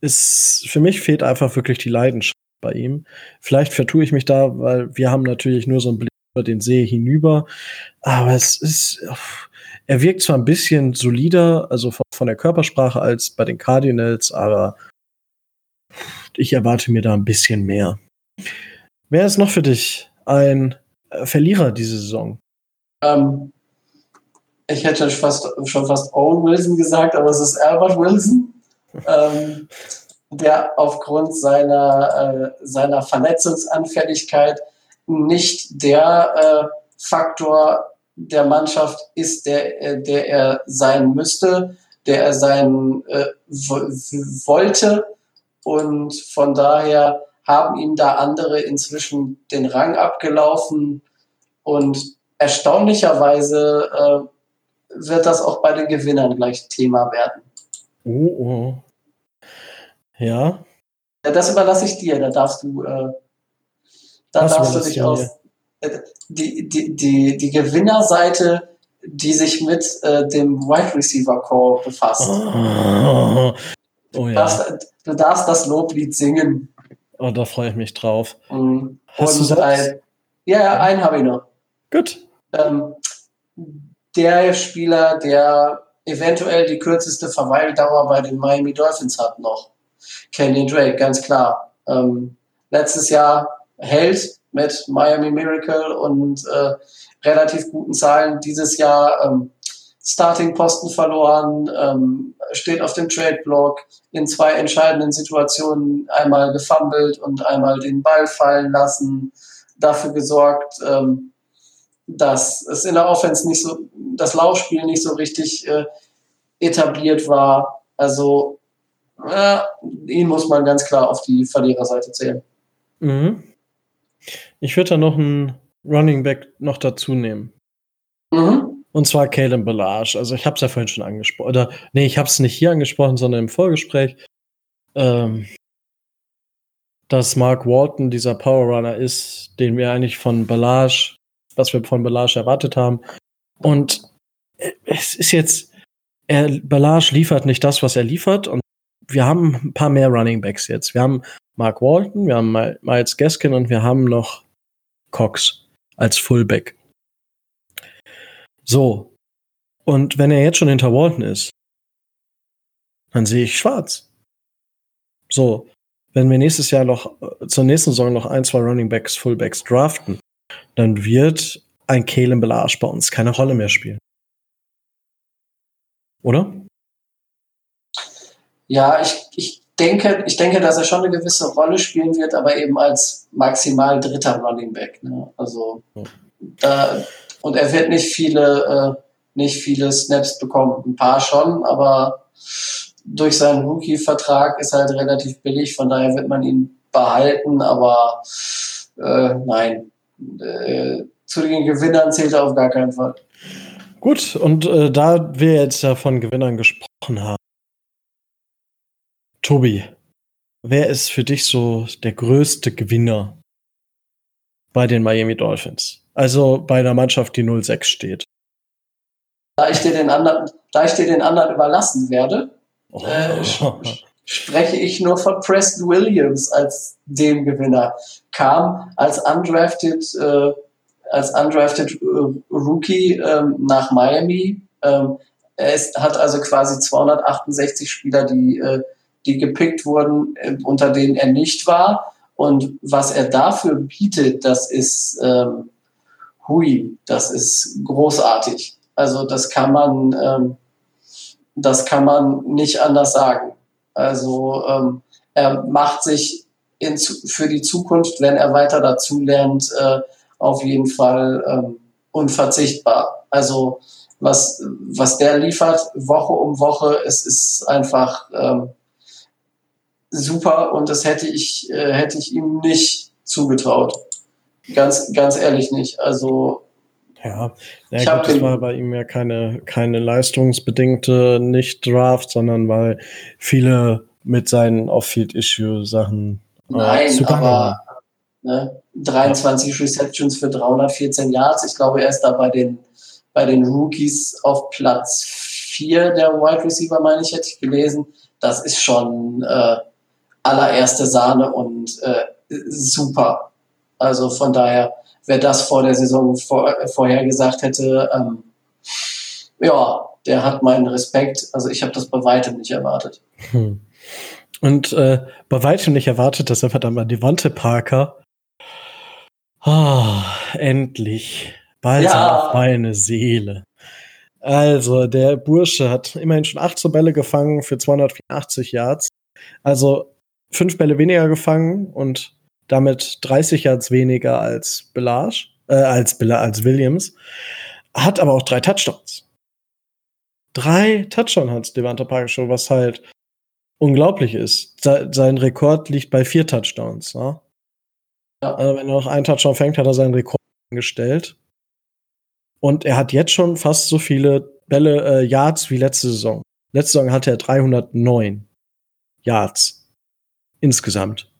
ist, für mich fehlt einfach wirklich die Leidenschaft bei ihm. Vielleicht vertue ich mich da, weil wir haben natürlich nur so einen Blick über den See hinüber, aber es ist, er wirkt zwar ein bisschen solider, also von, von der Körpersprache als bei den Cardinals, aber ich erwarte mir da ein bisschen mehr. Wer ist noch für dich ein äh, Verlierer diese Saison? Ähm, ich hätte schon fast, schon fast Owen Wilson gesagt, aber es ist Albert Wilson, ähm, der aufgrund seiner, äh, seiner Verletzungsanfälligkeit nicht der äh, Faktor der Mannschaft ist, der, äh, der er sein müsste, der er sein äh, wollte. Und von daher haben ihm da andere inzwischen den Rang abgelaufen. Und erstaunlicherweise äh, wird das auch bei den Gewinnern gleich Thema werden. Oh, oh. Ja. ja das überlasse ich dir, da darfst du, äh, da darfst du dich aus. Äh, die, die, die, die Gewinnerseite, die sich mit äh, dem Wide Receiver Call befasst. Oh, oh, ja. du, darfst, du darfst das Loblied singen. Oh, da freue ich mich drauf. Mhm. Hast Und du ein, ja, ja, einen habe ich noch. Gut. Ähm, der Spieler, der eventuell die kürzeste Verweildauer bei den Miami Dolphins hat noch. Kenny Drake, ganz klar. Ähm, letztes Jahr Held mit Miami Miracle und äh, relativ guten Zahlen. Dieses Jahr ähm, Starting-Posten verloren, ähm, steht auf dem Trade-Block, in zwei entscheidenden Situationen einmal gefummelt und einmal den Ball fallen lassen, dafür gesorgt, ähm, dass es in der Offense nicht so, das Laufspiel nicht so richtig äh, etabliert war. Also äh, ihn muss man ganz klar auf die Verliererseite zählen. Mhm. Ich würde da noch einen Running Back noch dazu nehmen. Mhm. Und zwar Caleb Ballage. Also ich habe es ja vorhin schon angesprochen. Oder nee, ich habe es nicht hier angesprochen, sondern im Vorgespräch. Ähm, dass Mark Walton dieser Power Runner ist, den wir eigentlich von Ballage, was wir von Ballage erwartet haben. Und es ist jetzt, er, liefert nicht das, was er liefert. Und wir haben ein paar mehr Running Backs jetzt. Wir haben Mark Walton, wir haben Miles Gaskin und wir haben noch Cox als Fullback. So. Und wenn er jetzt schon hinter Walton ist, dann sehe ich schwarz. So. Wenn wir nächstes Jahr noch, äh, zur nächsten Saison noch ein, zwei Running Backs, Fullbacks draften, dann wird ein Kalen Belage bei uns keine Rolle mehr spielen. Oder? Ja, ich, ich denke, ich denke, dass er schon eine gewisse Rolle spielen wird, aber eben als maximal dritter Running Back. Ne? Also äh, und er wird nicht viele, äh, nicht viele Snaps bekommen. Ein paar schon, aber durch seinen Rookie-Vertrag ist er halt relativ billig, von daher wird man ihn behalten, aber äh, nein. Äh, zu den Gewinnern zählt er auf gar keinen Fall. Gut, und äh, da wir jetzt ja von Gewinnern gesprochen haben, Tobi, wer ist für dich so der größte Gewinner bei den Miami Dolphins? Also bei einer Mannschaft, die 0-6 steht. Da ich dir den anderen, da ich dir den anderen überlassen werde, oh. äh, spreche ich nur von Preston Williams als dem Gewinner. Kam als undrafted, äh, als undrafted äh, Rookie ähm, nach Miami. Ähm, er ist, hat also quasi 268 Spieler, die äh, die gepickt wurden, äh, unter denen er nicht war. Und was er dafür bietet, das ist ähm, hui, das ist großartig. Also das kann man, ähm, das kann man nicht anders sagen. Also ähm, er macht sich in, für die Zukunft, wenn er weiter dazu lernt, äh, auf jeden Fall ähm, unverzichtbar. Also was, was der liefert, Woche um Woche, es ist einfach ähm, super und das hätte ich, äh, hätte ich ihm nicht zugetraut. Ganz, ganz ehrlich nicht. Also ja, ja ich gut, das war bei ihm ja keine, keine leistungsbedingte Nicht-Draft, sondern weil viele mit seinen Off-Field-Issue-Sachen äh, Nein, aber ne, 23 ja. Receptions für 314 Yards. Ich glaube, er ist da bei den, bei den Rookies auf Platz 4 der Wide Receiver, meine ich, hätte ich gelesen. Das ist schon äh, allererste Sahne und äh, super. Also von daher, wer das vor der Saison vor, äh, vorher gesagt hätte, ähm, ja, der hat meinen Respekt. Also ich habe das bei weitem nicht erwartet. Hm. Und äh, bei weitem nicht erwartet, dass er verdammt an Devante Parker. Oh, endlich. Balsam ja. auf meine Seele. Also, der Bursche hat immerhin schon 18 Bälle gefangen für 284 Yards. Also fünf Bälle weniger gefangen und damit 30 Yards weniger als Belage, äh, als, als Williams. Hat aber auch drei Touchdowns. Drei Touchdowns hat Devante Parker schon, was halt unglaublich ist. sein Rekord liegt bei vier Touchdowns. Ne? Ja. Also wenn er noch einen Touchdown fängt, hat er seinen Rekord gestellt. Und er hat jetzt schon fast so viele Bälle, äh, Yards wie letzte Saison. Letzte Saison hatte er 309 Yards insgesamt.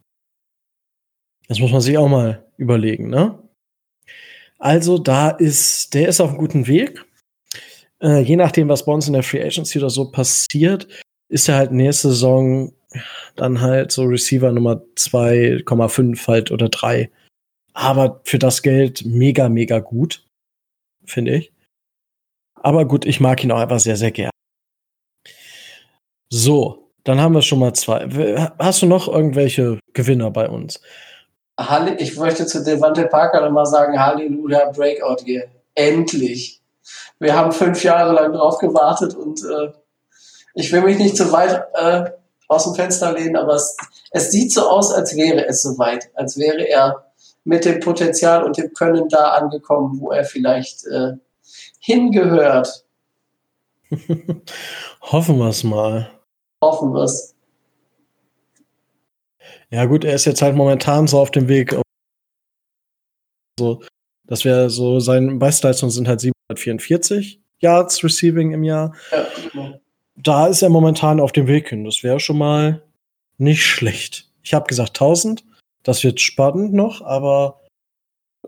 Das muss man sich auch mal überlegen, ne? Also, da ist, der ist auf einem guten Weg. Äh, je nachdem, was bei uns in der Free Agency oder so passiert, ist er halt nächste Saison dann halt so Receiver Nummer 2,5 halt oder 3. Aber für das Geld mega, mega gut, finde ich. Aber gut, ich mag ihn auch einfach sehr, sehr gern. So, dann haben wir schon mal zwei. Hast du noch irgendwelche Gewinner bei uns? Ich möchte zu Devante Parker nochmal sagen, Halleluja, Breakout hier. Endlich. Wir haben fünf Jahre lang drauf gewartet und äh, ich will mich nicht zu weit äh, aus dem Fenster lehnen, aber es, es sieht so aus, als wäre es soweit, als wäre er mit dem Potenzial und dem Können da angekommen, wo er vielleicht äh, hingehört. Hoffen wir es mal. Hoffen wir es. Ja, gut, er ist jetzt halt momentan so auf dem Weg. So, das wäre so, seine Bestleistung sind halt 744 Yards Receiving im Jahr. Ja, genau da ist er momentan auf dem Weg hin. Das wäre schon mal nicht schlecht. Ich habe gesagt 1000. Das wird spannend noch, aber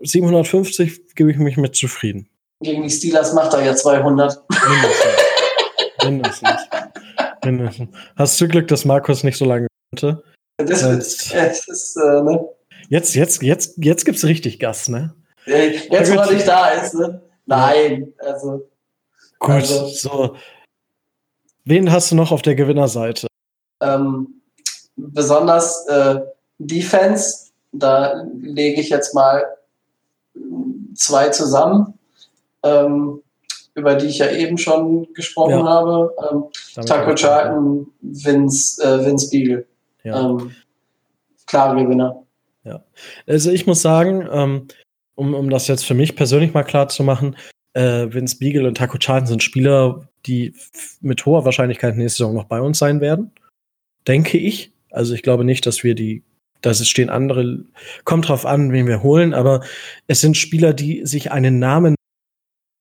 750 gebe ich mich mit zufrieden. Gegen die Steelers macht er ja 200. Mindestens. Mindestens. Hast du Glück, dass Markus nicht so lange konnte? Das, ist, das ist äh, ne? Jetzt, jetzt, jetzt, jetzt gibt's richtig Gas, ne? Jetzt, wo er nicht da ist, ne? Nein, also. Gut, also, so. Wen hast du noch auf der Gewinnerseite? Ähm, besonders äh, Defense, da lege ich jetzt mal zwei zusammen, ähm, über die ich ja eben schon gesprochen ja. habe. Ähm, Taco Charlton, Vince, äh, Vince Beagle. Ja. Ähm, klare Gewinner. Ja. Also ich muss sagen, ähm, um, um das jetzt für mich persönlich mal klar zu machen, äh, Vince Beagle und Taco Charlton sind Spieler, die mit hoher Wahrscheinlichkeit nächste Saison noch bei uns sein werden. Denke ich. Also ich glaube nicht, dass wir die, dass es stehen andere, kommt drauf an, wen wir holen, aber es sind Spieler, die sich einen Namen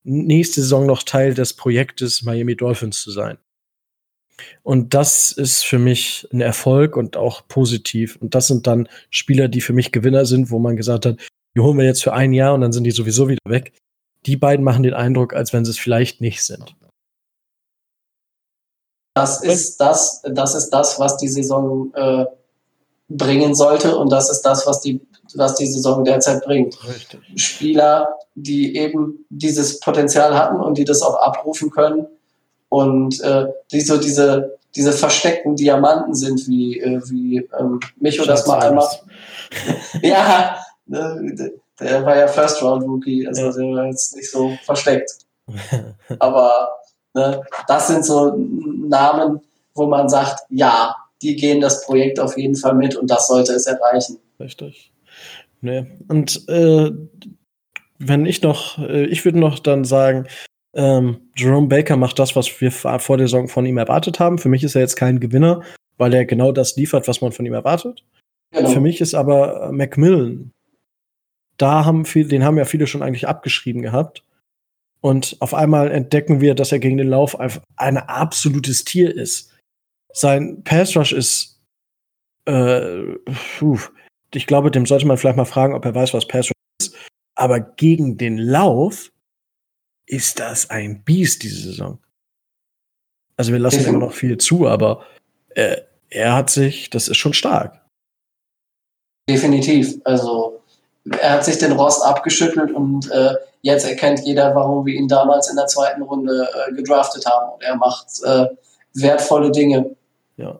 nächste Saison noch Teil des Projektes Miami Dolphins zu sein. Und das ist für mich ein Erfolg und auch positiv. Und das sind dann Spieler, die für mich Gewinner sind, wo man gesagt hat, die holen wir jetzt für ein Jahr und dann sind die sowieso wieder weg die beiden machen den Eindruck, als wenn sie es vielleicht nicht sind. Das ist das, das ist das, was die Saison äh, bringen sollte und das ist das, was die, was die Saison derzeit bringt. Richtig. Spieler, die eben dieses Potenzial hatten und die das auch abrufen können und äh, die so diese, diese versteckten Diamanten sind, wie, äh, wie ähm, Micho das mal einmal. ja, äh, der war ja First Round Rookie, also ja. der war jetzt nicht so versteckt. Aber ne, das sind so Namen, wo man sagt, ja, die gehen das Projekt auf jeden Fall mit und das sollte es erreichen. Richtig. Nee. Und äh, wenn ich noch, äh, ich würde noch dann sagen, ähm, Jerome Baker macht das, was wir vor der Saison von ihm erwartet haben. Für mich ist er jetzt kein Gewinner, weil er genau das liefert, was man von ihm erwartet. Genau. Für mich ist aber äh, Macmillan, da haben viel, den haben ja viele schon eigentlich abgeschrieben gehabt. Und auf einmal entdecken wir, dass er gegen den Lauf einfach ein absolutes Tier ist. Sein Pass Rush ist, äh, puh, ich glaube, dem sollte man vielleicht mal fragen, ob er weiß, was Pass ist. Aber gegen den Lauf ist das ein Biest diese Saison. Also wir lassen immer noch viel zu, aber äh, er hat sich, das ist schon stark. Definitiv. Also er hat sich den Rost abgeschüttelt und äh, jetzt erkennt jeder, warum wir ihn damals in der zweiten Runde äh, gedraftet haben. Und er macht äh, wertvolle Dinge. Ja.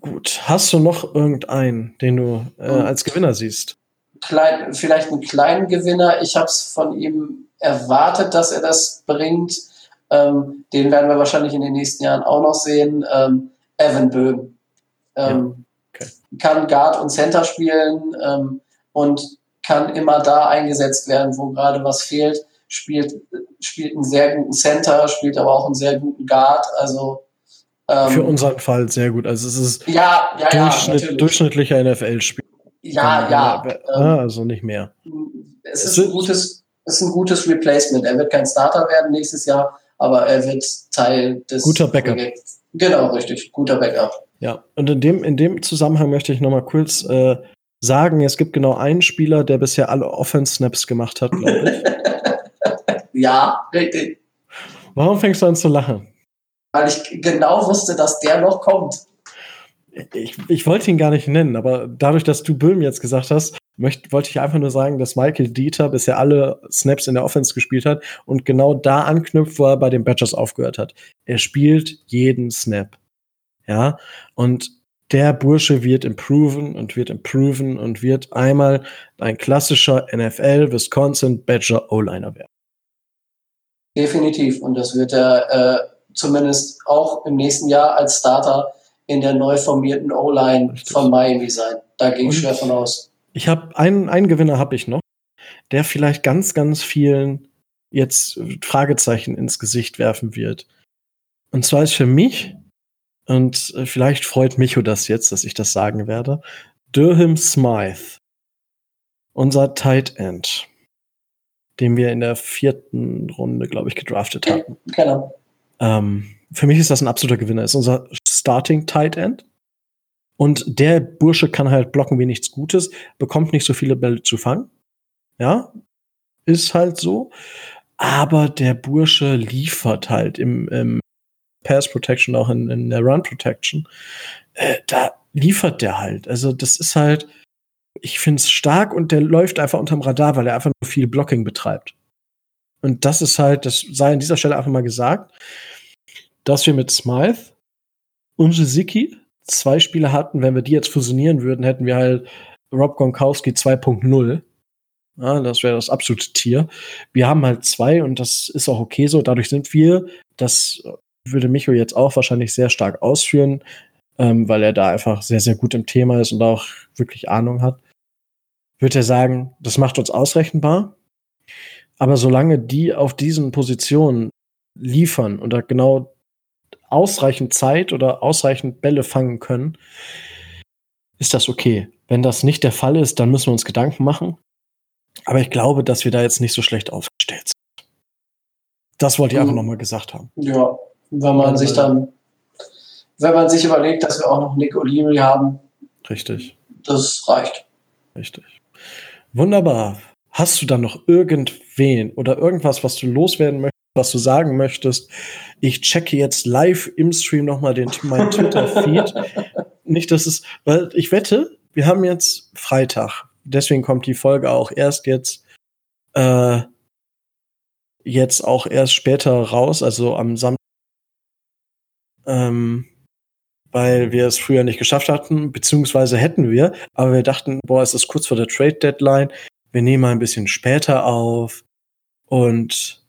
Gut. Hast du noch irgendeinen, den du äh, als Gewinner siehst? Klein, vielleicht einen kleinen Gewinner. Ich habe es von ihm erwartet, dass er das bringt. Ähm, den werden wir wahrscheinlich in den nächsten Jahren auch noch sehen. Ähm, Evan Böhm. Ähm, ja. okay. Kann Guard und Center spielen ähm, und kann immer da eingesetzt werden, wo gerade was fehlt. Spielt, spielt einen sehr guten Center, spielt aber auch einen sehr guten Guard. Also ähm, für unseren Fall sehr gut. Also es ist ja, ja, Durchschnitt, ja, durchschnittlicher NFL-Spiel. Ja, ja. Ah, also nicht mehr. Es ist ein gutes, ist ein gutes Replacement. Er wird kein Starter werden nächstes Jahr, aber er wird Teil des guter Backup. Projekts. Genau, richtig, guter Backup. Ja, und in dem in dem Zusammenhang möchte ich noch mal kurz äh, sagen, es gibt genau einen Spieler, der bisher alle Offense-Snaps gemacht hat, glaube ich. ja, richtig. Warum fängst du an zu lachen? Weil ich genau wusste, dass der noch kommt. Ich, ich wollte ihn gar nicht nennen, aber dadurch, dass du Böhm jetzt gesagt hast, möchte, wollte ich einfach nur sagen, dass Michael Dieter bisher alle Snaps in der Offense gespielt hat und genau da anknüpft, wo er bei den Badgers aufgehört hat. Er spielt jeden Snap. Ja, und der Bursche wird improven und wird improven und wird einmal ein klassischer NFL Wisconsin Badger O-Liner werden. Definitiv. Und das wird er äh, zumindest auch im nächsten Jahr als Starter in der neu formierten O-Line von Miami sein. Da gehe ich schwer von aus. Ich habe einen, einen Gewinner habe ich noch, der vielleicht ganz, ganz vielen jetzt Fragezeichen ins Gesicht werfen wird. Und zwar ist für mich und äh, vielleicht freut Micho das jetzt, dass ich das sagen werde. Durham Smythe, unser Tight End, den wir in der vierten Runde, glaube ich, gedraftet hatten. Genau. Ähm, für mich ist das ein absoluter Gewinner. Ist unser Starting Tight End. Und der Bursche kann halt blocken wie nichts Gutes, bekommt nicht so viele Bälle zu fangen. Ja, ist halt so. Aber der Bursche liefert halt im, im Pass Protection, auch in, in der Run Protection, äh, da liefert der halt. Also das ist halt, ich finde es stark und der läuft einfach unterm Radar, weil er einfach nur viel Blocking betreibt. Und das ist halt, das sei an dieser Stelle einfach mal gesagt, dass wir mit Smythe und Jiziki zwei Spieler hatten. Wenn wir die jetzt fusionieren würden, hätten wir halt Rob Gronkowski 2.0. Ja, das wäre das absolute Tier. Wir haben halt zwei und das ist auch okay so. Dadurch sind wir das würde Micho jetzt auch wahrscheinlich sehr stark ausführen, ähm, weil er da einfach sehr, sehr gut im Thema ist und auch wirklich Ahnung hat. Würde er sagen, das macht uns ausrechenbar. Aber solange die auf diesen Positionen liefern und da genau ausreichend Zeit oder ausreichend Bälle fangen können, ist das okay. Wenn das nicht der Fall ist, dann müssen wir uns Gedanken machen. Aber ich glaube, dass wir da jetzt nicht so schlecht aufgestellt sind. Das wollte ich einfach nochmal gesagt haben. Ja, wenn man sich dann, wenn man sich überlegt, dass wir auch noch Nick O'Leary haben. Richtig. Das reicht. Richtig. Wunderbar. Hast du dann noch irgendwen oder irgendwas, was du loswerden möchtest, was du sagen möchtest? Ich checke jetzt live im Stream nochmal den, meinen Twitter-Feed. Nicht, dass es, weil ich wette, wir haben jetzt Freitag. Deswegen kommt die Folge auch erst jetzt, äh, jetzt auch erst später raus, also am Samstag ähm, weil wir es früher nicht geschafft hatten, beziehungsweise hätten wir, aber wir dachten, boah, es ist kurz vor der Trade Deadline, wir nehmen mal ein bisschen später auf und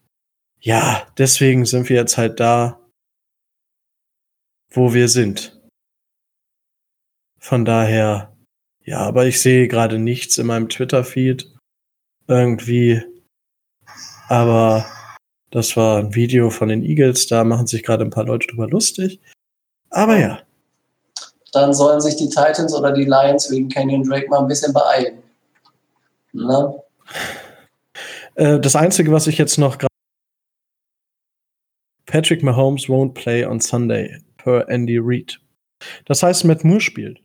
ja, deswegen sind wir jetzt halt da, wo wir sind. Von daher, ja, aber ich sehe gerade nichts in meinem Twitter-Feed. irgendwie. Aber das war ein Video von den Eagles, da machen sich gerade ein paar Leute drüber lustig. Aber ja. Dann sollen sich die Titans oder die Lions wegen Canyon Drake mal ein bisschen beeilen. Ne? Äh, das Einzige, was ich jetzt noch gerade. Patrick Mahomes won't play on Sunday, per Andy Reid. Das heißt, Matt Moore spielt.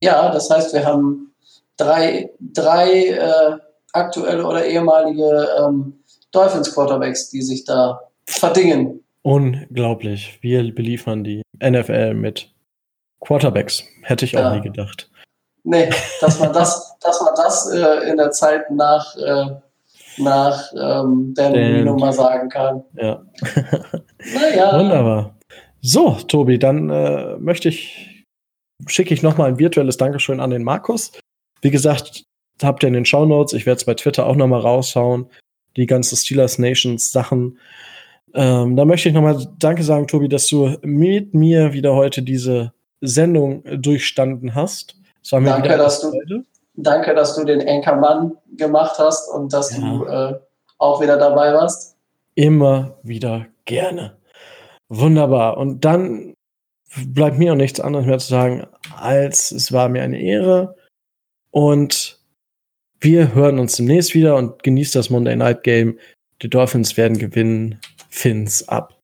Ja, das heißt, wir haben drei, drei äh, aktuelle oder ehemalige ähm, Dolphins Quarterbacks, die sich da verdingen. Unglaublich. Wir beliefern die NFL mit Quarterbacks. Hätte ich ja. auch nie gedacht. Nee, dass man das, dass man das äh, in der Zeit nach, äh, nach ähm, Dan Marino mal sagen kann. Ja. naja. Wunderbar. So, Tobi, dann äh, möchte ich, schicke ich nochmal ein virtuelles Dankeschön an den Markus. Wie gesagt, habt ihr in den Show Notes. Ich werde es bei Twitter auch nochmal raushauen. Die ganze Steelers Nations Sachen. Ähm, da möchte ich nochmal Danke sagen, Tobi, dass du mit mir wieder heute diese Sendung durchstanden hast. danke, dass du, danke, dass du den Enkermann gemacht hast und dass ja. du äh, auch wieder dabei warst. Immer wieder gerne. Wunderbar. Und dann bleibt mir auch nichts anderes mehr zu sagen, als es war mir eine Ehre. Und wir hören uns demnächst wieder und genießt das Monday Night Game. Die Dolphins werden gewinnen. Fins ab.